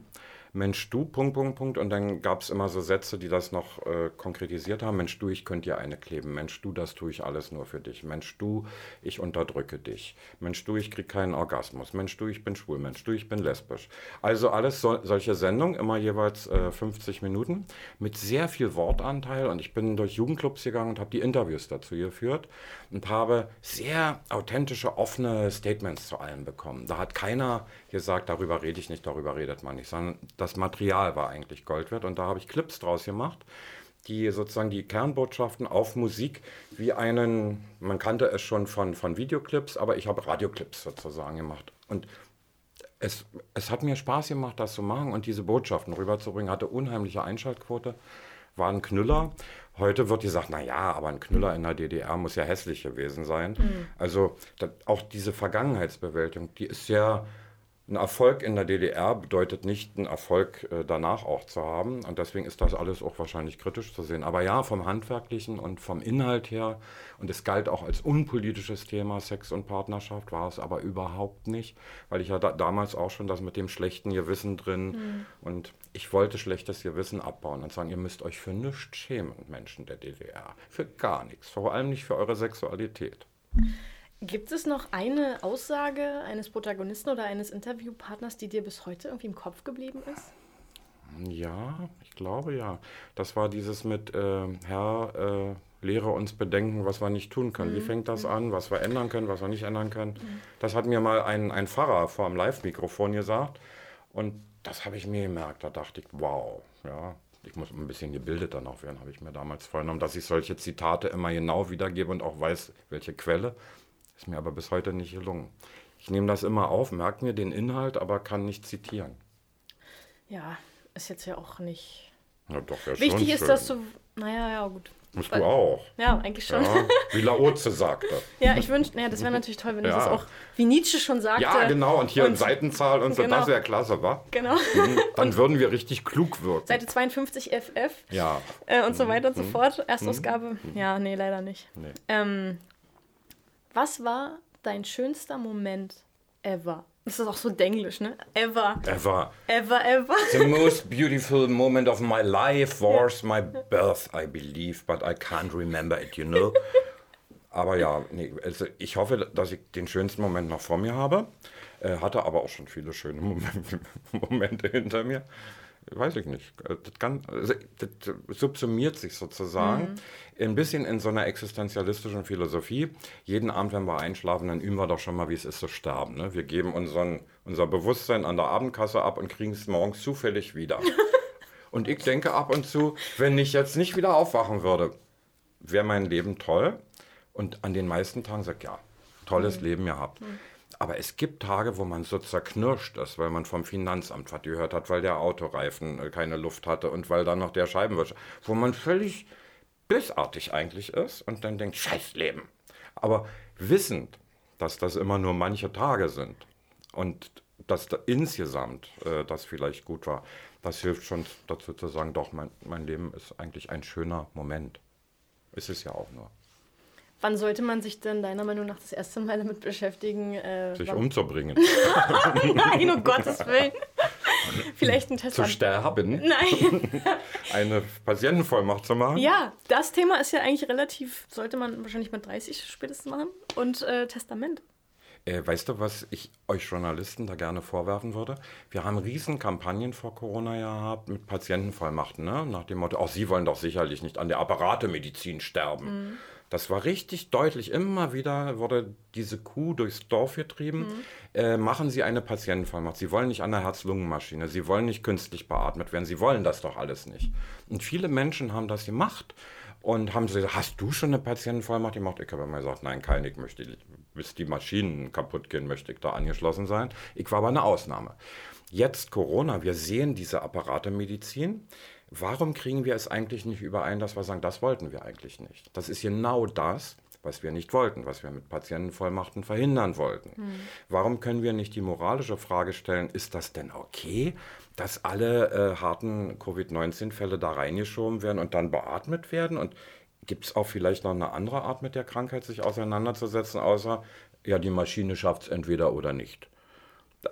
Mensch, du, Punkt, Punkt, Punkt. Und dann gab es immer so Sätze, die das noch äh, konkretisiert haben. Mensch, du, ich könnte dir eine kleben. Mensch, du, das tue ich alles nur für dich. Mensch, du, ich unterdrücke dich. Mensch, du, ich kriege keinen Orgasmus. Mensch, du, ich bin schwul. Mensch, du, ich bin lesbisch. Also alles so, solche Sendungen, immer jeweils äh, 50 Minuten mit sehr viel Wortanteil. Und ich bin durch Jugendclubs gegangen und habe die Interviews dazu geführt und habe sehr authentische, offene Statements zu allem bekommen. Da hat keiner gesagt, darüber rede ich nicht, darüber redet man nicht, sondern das Material war eigentlich Gold wert. Und da habe ich Clips draus gemacht, die sozusagen die Kernbotschaften auf Musik wie einen, man kannte es schon von, von Videoclips, aber ich habe Radioclips sozusagen gemacht. Und es, es hat mir Spaß gemacht, das zu machen und diese Botschaften rüberzubringen. Hatte unheimliche Einschaltquote, war ein Knüller. Heute wird gesagt, na ja, aber ein Knüller in der DDR muss ja hässlich gewesen sein. Mhm. Also das, auch diese Vergangenheitsbewältigung, die ist ja ein Erfolg in der DDR bedeutet nicht, einen Erfolg äh, danach auch zu haben. Und deswegen ist das alles auch wahrscheinlich kritisch zu sehen. Aber ja, vom Handwerklichen und vom Inhalt her, und es galt auch als unpolitisches Thema, Sex und Partnerschaft, war es aber überhaupt nicht, weil ich ja da, damals auch schon das mit dem schlechten Gewissen drin mhm. und ich wollte schlechtes Gewissen abbauen und sagen, ihr müsst euch für nichts schämen, Menschen der DDR. Für gar nichts, vor allem nicht für eure Sexualität. Gibt es noch eine Aussage eines Protagonisten oder eines Interviewpartners, die dir bis heute irgendwie im Kopf geblieben ist? Ja, ich glaube ja. Das war dieses mit äh, Herr, äh, lehre uns bedenken, was wir nicht tun können. Mhm. Wie fängt das mhm. an, was wir ändern können, was wir nicht ändern können. Mhm. Das hat mir mal ein, ein Pfarrer vor dem Live-Mikrofon gesagt. Und das habe ich mir gemerkt. Da dachte ich, wow, ja, ich muss ein bisschen gebildeter noch werden, habe ich mir damals vorgenommen, dass ich solche Zitate immer genau wiedergebe und auch weiß, welche Quelle. Ist mir aber bis heute nicht gelungen. Ich nehme das immer auf, merke mir den Inhalt, aber kann nicht zitieren. Ja, ist jetzt ja auch nicht. Ja, doch, ja Wichtig ist, schön. dass du. Naja, ja, gut. Musst du auch. Ja, eigentlich schon. Ja, wie Laoze sagte. ja, ich wünschte, naja, das wäre natürlich toll, wenn ja. du das auch, wie Nietzsche schon sagte. Ja, genau, und hier und, in Seitenzahl und so, genau. das wäre klasse, wa? Genau. Mhm, dann würden wir richtig klug wirken. Seite 52 FF. Ja. Äh, und so mhm. weiter und so mhm. fort. Erstausgabe. Mhm. Ja, nee, leider nicht. Nee. Ähm, was war dein schönster Moment ever? Das ist auch so denglisch, ne? Ever. Ever. Ever, ever. The most beautiful moment of my life was my birth, I believe, but I can't remember it, you know. Aber ja, nee, also ich hoffe, dass ich den schönsten Moment noch vor mir habe. Äh, hatte aber auch schon viele schöne Momente, Momente hinter mir weiß ich nicht. Äh, das, kann, also, das subsumiert sich sozusagen mhm. ein bisschen in so einer existenzialistischen Philosophie. Jeden Abend, wenn wir einschlafen, dann üben wir doch schon mal, wie es ist zu sterben. Ne? Wir geben unseren, unser Bewusstsein an der Abendkasse ab und kriegen es morgens zufällig wieder. und ich denke ab und zu, wenn ich jetzt nicht wieder aufwachen würde, wäre mein Leben toll. Und an den meisten Tagen sagt ja, tolles mhm. Leben gehabt. Mhm. Aber es gibt Tage, wo man so zerknirscht ist, weil man vom Finanzamt was gehört hat, weil der Autoreifen äh, keine Luft hatte und weil dann noch der Scheibenwischer, wo man völlig bösartig eigentlich ist und dann denkt, scheiß Leben. Aber wissend, dass das immer nur manche Tage sind und dass da insgesamt äh, das vielleicht gut war, das hilft schon dazu zu sagen, doch, mein, mein Leben ist eigentlich ein schöner Moment. Ist es ja auch nur. Wann sollte man sich denn deiner Meinung nach das erste Mal damit beschäftigen? Äh, sich umzubringen. Nein, um Gottes Willen. Vielleicht ein Test. Zu sterben? Nein. Eine Patientenvollmacht zu machen? Ja, das Thema ist ja eigentlich relativ, sollte man wahrscheinlich mit 30 spätestens machen. Und äh, Testament. Äh, weißt du, was ich euch Journalisten da gerne vorwerfen würde? Wir haben Riesenkampagnen vor Corona gehabt mit Patientenvollmachten, ne? nach dem Motto, auch Sie wollen doch sicherlich nicht an der Apparatemedizin sterben. Mhm. Das war richtig deutlich. Immer wieder wurde diese Kuh durchs Dorf getrieben. Mhm. Äh, machen Sie eine Patientenvollmacht. Sie wollen nicht an der Herz-Lungen-Maschine. Sie wollen nicht künstlich beatmet werden. Sie wollen das doch alles nicht. Und viele Menschen haben das gemacht und haben gesagt, hast du schon eine Patientenvollmacht gemacht? Ich habe immer gesagt, nein, keine. Ich möchte, bis die Maschinen kaputt gehen, möchte ich da angeschlossen sein. Ich war aber eine Ausnahme. Jetzt Corona, wir sehen diese Apparatemedizin. Warum kriegen wir es eigentlich nicht überein, dass wir sagen, das wollten wir eigentlich nicht? Das ist genau das, was wir nicht wollten, was wir mit Patientenvollmachten verhindern wollten. Hm. Warum können wir nicht die moralische Frage stellen, ist das denn okay, dass alle äh, harten Covid-19-Fälle da reingeschoben werden und dann beatmet werden? Und gibt es auch vielleicht noch eine andere Art, mit der Krankheit sich auseinanderzusetzen, außer, ja, die Maschine schafft es entweder oder nicht?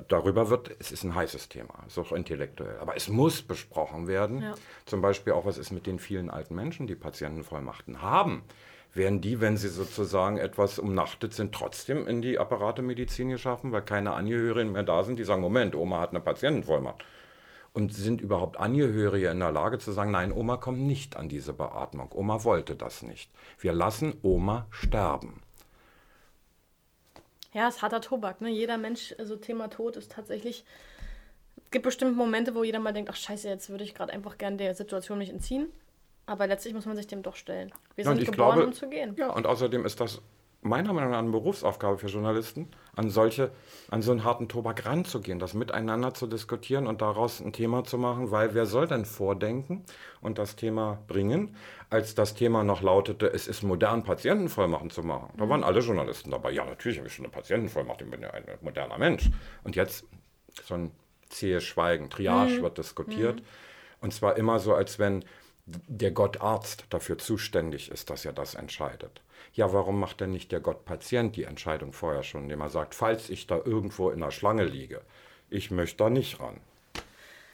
Darüber wird, es ist ein heißes Thema, es ist auch intellektuell, aber es muss besprochen werden. Ja. Zum Beispiel auch, was ist mit den vielen alten Menschen, die Patientenvollmachten haben. Werden die, wenn sie sozusagen etwas umnachtet sind, trotzdem in die Apparate Medizin geschaffen, weil keine Angehörigen mehr da sind, die sagen, Moment, Oma hat eine Patientenvollmacht. Und sind überhaupt Angehörige in der Lage zu sagen, nein, Oma kommt nicht an diese Beatmung. Oma wollte das nicht. Wir lassen Oma sterben. Ja, es ist harter Tobak. Ne? Jeder Mensch, also Thema Tod ist tatsächlich. Es gibt bestimmt Momente, wo jeder mal denkt, ach scheiße, jetzt würde ich gerade einfach gerne der Situation mich entziehen. Aber letztlich muss man sich dem doch stellen. Wir sind geboren, glaube, um zu gehen. Ja, und außerdem ist das meiner Meinung nach eine Berufsaufgabe für Journalisten, an solche, an so einen harten Tobak ranzugehen, das miteinander zu diskutieren und daraus ein Thema zu machen, weil wer soll denn vordenken und das Thema bringen, als das Thema noch lautete, es ist modern, Patientenvollmachen zu machen. Da waren alle Journalisten dabei. Ja, natürlich habe ich schon eine Patientenvollmacht, ich bin ja ein moderner Mensch. Und jetzt so ein zähes Schweigen, Triage mhm. wird diskutiert. Mhm. Und zwar immer so, als wenn der Gott Arzt dafür zuständig ist, dass er das entscheidet. Ja, warum macht denn nicht der Gott Patient die Entscheidung vorher schon, indem er sagt, falls ich da irgendwo in der Schlange liege, ich möchte da nicht ran.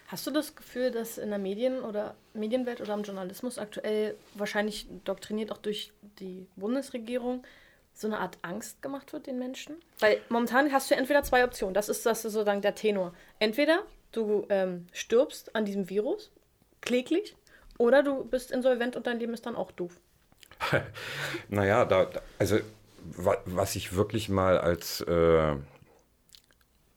Hast du das Gefühl, dass in der Medien- oder Medienwelt oder im Journalismus aktuell wahrscheinlich doktriniert auch durch die Bundesregierung so eine Art Angst gemacht wird den Menschen? Weil momentan hast du entweder zwei Optionen. Das ist das sozusagen der Tenor. Entweder du ähm, stirbst an diesem Virus, kläglich, oder du bist insolvent und dein Leben ist dann auch doof. naja, da, also was ich wirklich mal als äh,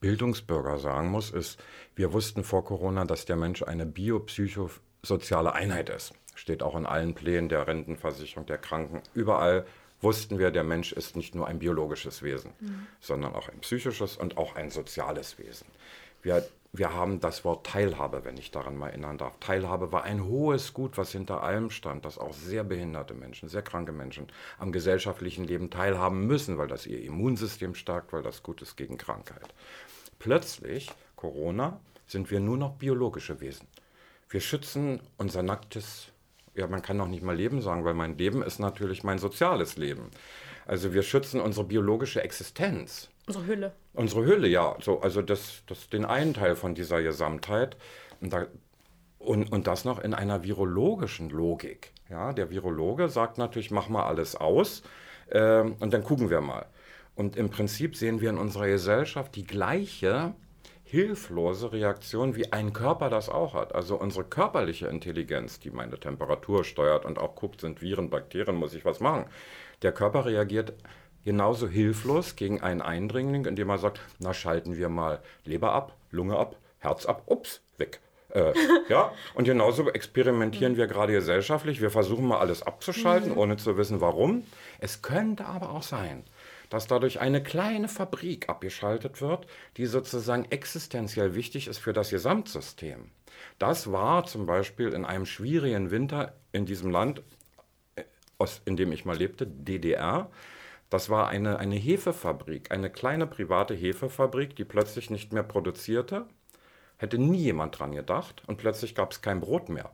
Bildungsbürger sagen muss, ist, wir wussten vor Corona, dass der Mensch eine biopsychosoziale Einheit ist. Steht auch in allen Plänen der Rentenversicherung, der Kranken, überall wussten wir, der Mensch ist nicht nur ein biologisches Wesen, mhm. sondern auch ein psychisches und auch ein soziales Wesen. Wir wir haben das Wort Teilhabe, wenn ich daran mal erinnern darf. Teilhabe war ein hohes Gut, was hinter allem stand, dass auch sehr behinderte Menschen, sehr kranke Menschen am gesellschaftlichen Leben teilhaben müssen, weil das ihr Immunsystem stärkt, weil das gut ist gegen Krankheit. Plötzlich, Corona, sind wir nur noch biologische Wesen. Wir schützen unser nacktes, ja, man kann noch nicht mal Leben sagen, weil mein Leben ist natürlich mein soziales Leben. Also wir schützen unsere biologische Existenz. Unsere Hülle. Unsere Hülle, ja. So, also das, das den einen Teil von dieser Gesamtheit. Und, da, und, und das noch in einer virologischen Logik. Ja, der Virologe sagt natürlich, mach mal alles aus äh, und dann gucken wir mal. Und im Prinzip sehen wir in unserer Gesellschaft die gleiche hilflose Reaktion, wie ein Körper das auch hat. Also unsere körperliche Intelligenz, die meine Temperatur steuert und auch guckt, sind Viren, Bakterien, muss ich was machen. Der Körper reagiert genauso hilflos gegen einen Eindringling, indem er sagt, na schalten wir mal Leber ab, Lunge ab, Herz ab, ups, weg. Äh, ja, und genauso experimentieren wir gerade gesellschaftlich. Wir versuchen mal alles abzuschalten, mhm. ohne zu wissen, warum. Es könnte aber auch sein, dass dadurch eine kleine Fabrik abgeschaltet wird, die sozusagen existenziell wichtig ist für das Gesamtsystem. Das war zum Beispiel in einem schwierigen Winter in diesem Land, äh, in dem ich mal lebte, DDR, das war eine, eine Hefefabrik, eine kleine private Hefefabrik, die plötzlich nicht mehr produzierte. Hätte nie jemand dran gedacht und plötzlich gab es kein Brot mehr.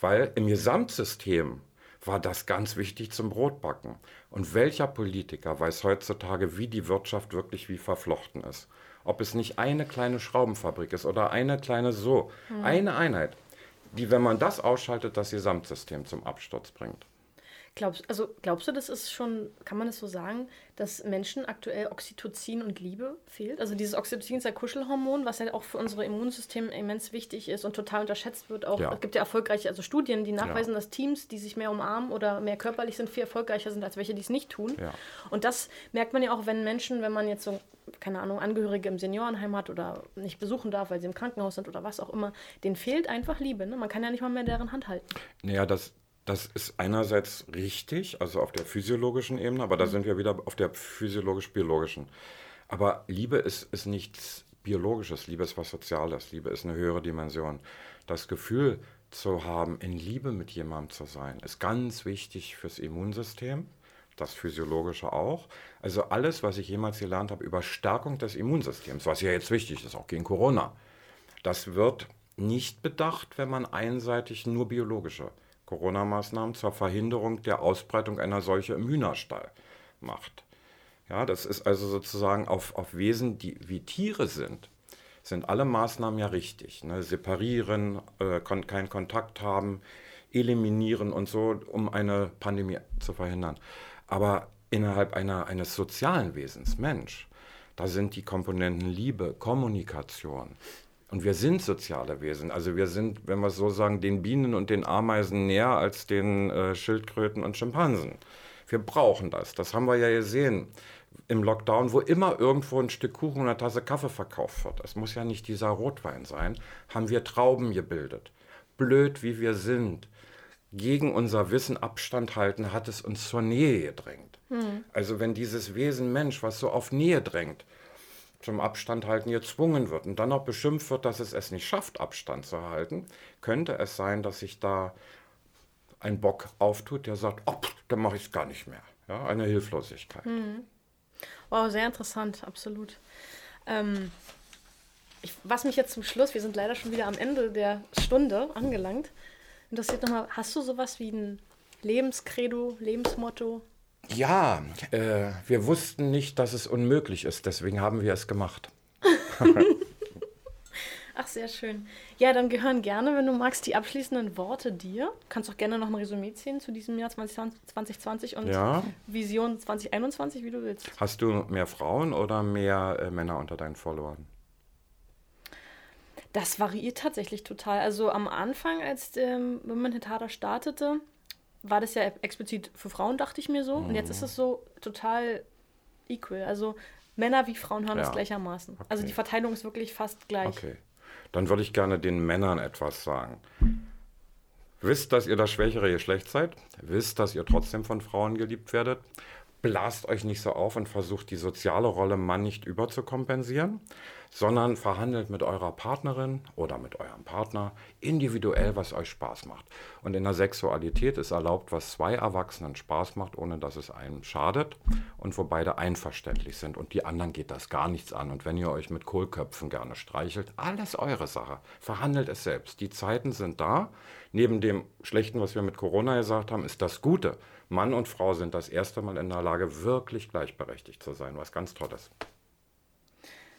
Weil im Gesamtsystem war das ganz wichtig zum Brotbacken. Und welcher Politiker weiß heutzutage, wie die Wirtschaft wirklich wie verflochten ist? Ob es nicht eine kleine Schraubenfabrik ist oder eine kleine so, mhm. eine Einheit, die, wenn man das ausschaltet, das Gesamtsystem zum Absturz bringt. Glaubst, also glaubst du, das ist schon, kann man das so sagen, dass Menschen aktuell Oxytocin und Liebe fehlt? Also dieses Oxytocin ist ein Kuschelhormon, was ja auch für unser Immunsystem immens wichtig ist und total unterschätzt wird. Auch ja. es gibt ja erfolgreiche also Studien, die nachweisen, ja. dass Teams, die sich mehr umarmen oder mehr körperlich sind, viel erfolgreicher sind als welche, die es nicht tun. Ja. Und das merkt man ja auch, wenn Menschen, wenn man jetzt so keine Ahnung, Angehörige im Seniorenheim hat oder nicht besuchen darf, weil sie im Krankenhaus sind oder was auch immer, denen fehlt einfach Liebe. Ne? Man kann ja nicht mal mehr deren Hand halten. Naja, das, das ist einerseits richtig, also auf der physiologischen Ebene, aber da mhm. sind wir wieder auf der physiologisch-biologischen. Aber Liebe ist, ist nichts Biologisches, Liebe ist was Soziales, Liebe ist eine höhere Dimension. Das Gefühl zu haben, in Liebe mit jemandem zu sein, ist ganz wichtig fürs Immunsystem, das Physiologische auch. Also alles, was ich jemals gelernt habe über Stärkung des Immunsystems, was ja jetzt wichtig ist, auch gegen Corona, das wird nicht bedacht, wenn man einseitig nur biologische Corona-Maßnahmen zur Verhinderung der Ausbreitung einer solchen im Hühnerstall macht. Ja, das ist also sozusagen auf, auf Wesen, die wie Tiere sind, sind alle Maßnahmen ja richtig. Ne? Separieren, äh, keinen Kontakt haben, eliminieren und so, um eine Pandemie zu verhindern. Aber innerhalb einer, eines sozialen Wesens, Mensch, da sind die Komponenten Liebe, Kommunikation. Und wir sind soziale Wesen. Also wir sind, wenn wir es so sagen, den Bienen und den Ameisen näher als den äh, Schildkröten und Schimpansen. Wir brauchen das. Das haben wir ja gesehen im Lockdown, wo immer irgendwo ein Stück Kuchen und eine Tasse Kaffee verkauft wird. Es muss ja nicht dieser Rotwein sein. Haben wir Trauben gebildet. Blöd wie wir sind, gegen unser Wissen Abstand halten, hat es uns zur Nähe gedrängt. Hm. Also wenn dieses Wesen Mensch, was so auf Nähe drängt, zum Abstand halten gezwungen wird und dann noch beschimpft wird, dass es es nicht schafft, Abstand zu halten, könnte es sein, dass sich da ein Bock auftut, der sagt, oh, dann mache ich es gar nicht mehr. Ja, eine Hilflosigkeit. Hm. Wow, sehr interessant, absolut. Ähm, ich, was mich jetzt zum Schluss, wir sind leider schon wieder am Ende der Stunde angelangt, interessiert nochmal, hast du sowas wie ein Lebenskredo, Lebensmotto? Ja, äh, wir wussten nicht, dass es unmöglich ist, deswegen haben wir es gemacht. Ach, sehr schön. Ja, dann gehören gerne, wenn du magst, die abschließenden Worte dir. Du kannst auch gerne noch ein Resümee ziehen zu diesem Jahr 2020 und ja. Vision 2021, wie du willst. Hast du mehr Frauen oder mehr äh, Männer unter deinen Followern? Das variiert tatsächlich total. Also am Anfang, als ähm, Women Hit Harder startete, war das ja explizit für Frauen, dachte ich mir so. Mhm. Und jetzt ist mhm. es so total equal. Also Männer wie Frauen hören ja. das gleichermaßen. Okay. Also die Verteilung ist wirklich fast gleich. Okay. Dann würde ich gerne den Männern etwas sagen. Wisst, dass ihr das schwächere Geschlecht seid. Wisst, dass ihr trotzdem von Frauen geliebt werdet. Blast euch nicht so auf und versucht die soziale Rolle Mann nicht überzukompensieren sondern verhandelt mit eurer Partnerin oder mit eurem Partner individuell, was euch Spaß macht. Und in der Sexualität ist erlaubt, was zwei Erwachsenen Spaß macht, ohne dass es einem schadet und wo beide einverständlich sind. Und die anderen geht das gar nichts an. Und wenn ihr euch mit Kohlköpfen gerne streichelt, alles eure Sache. Verhandelt es selbst. Die Zeiten sind da. Neben dem Schlechten, was wir mit Corona gesagt haben, ist das Gute. Mann und Frau sind das erste Mal in der Lage, wirklich gleichberechtigt zu sein, was ganz Tolles.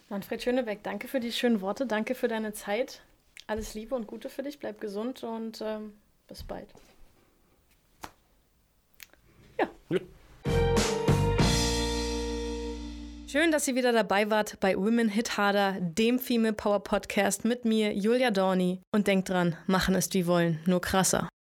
Manfred Schönebeck, danke für die schönen Worte, danke für deine Zeit. Alles Liebe und Gute für dich, bleib gesund und ähm, bis bald. Ja. ja. Schön, dass ihr wieder dabei wart bei Women Hit Harder, dem Female Power Podcast mit mir, Julia Dorni. Und denkt dran, machen ist wie wollen, nur krasser.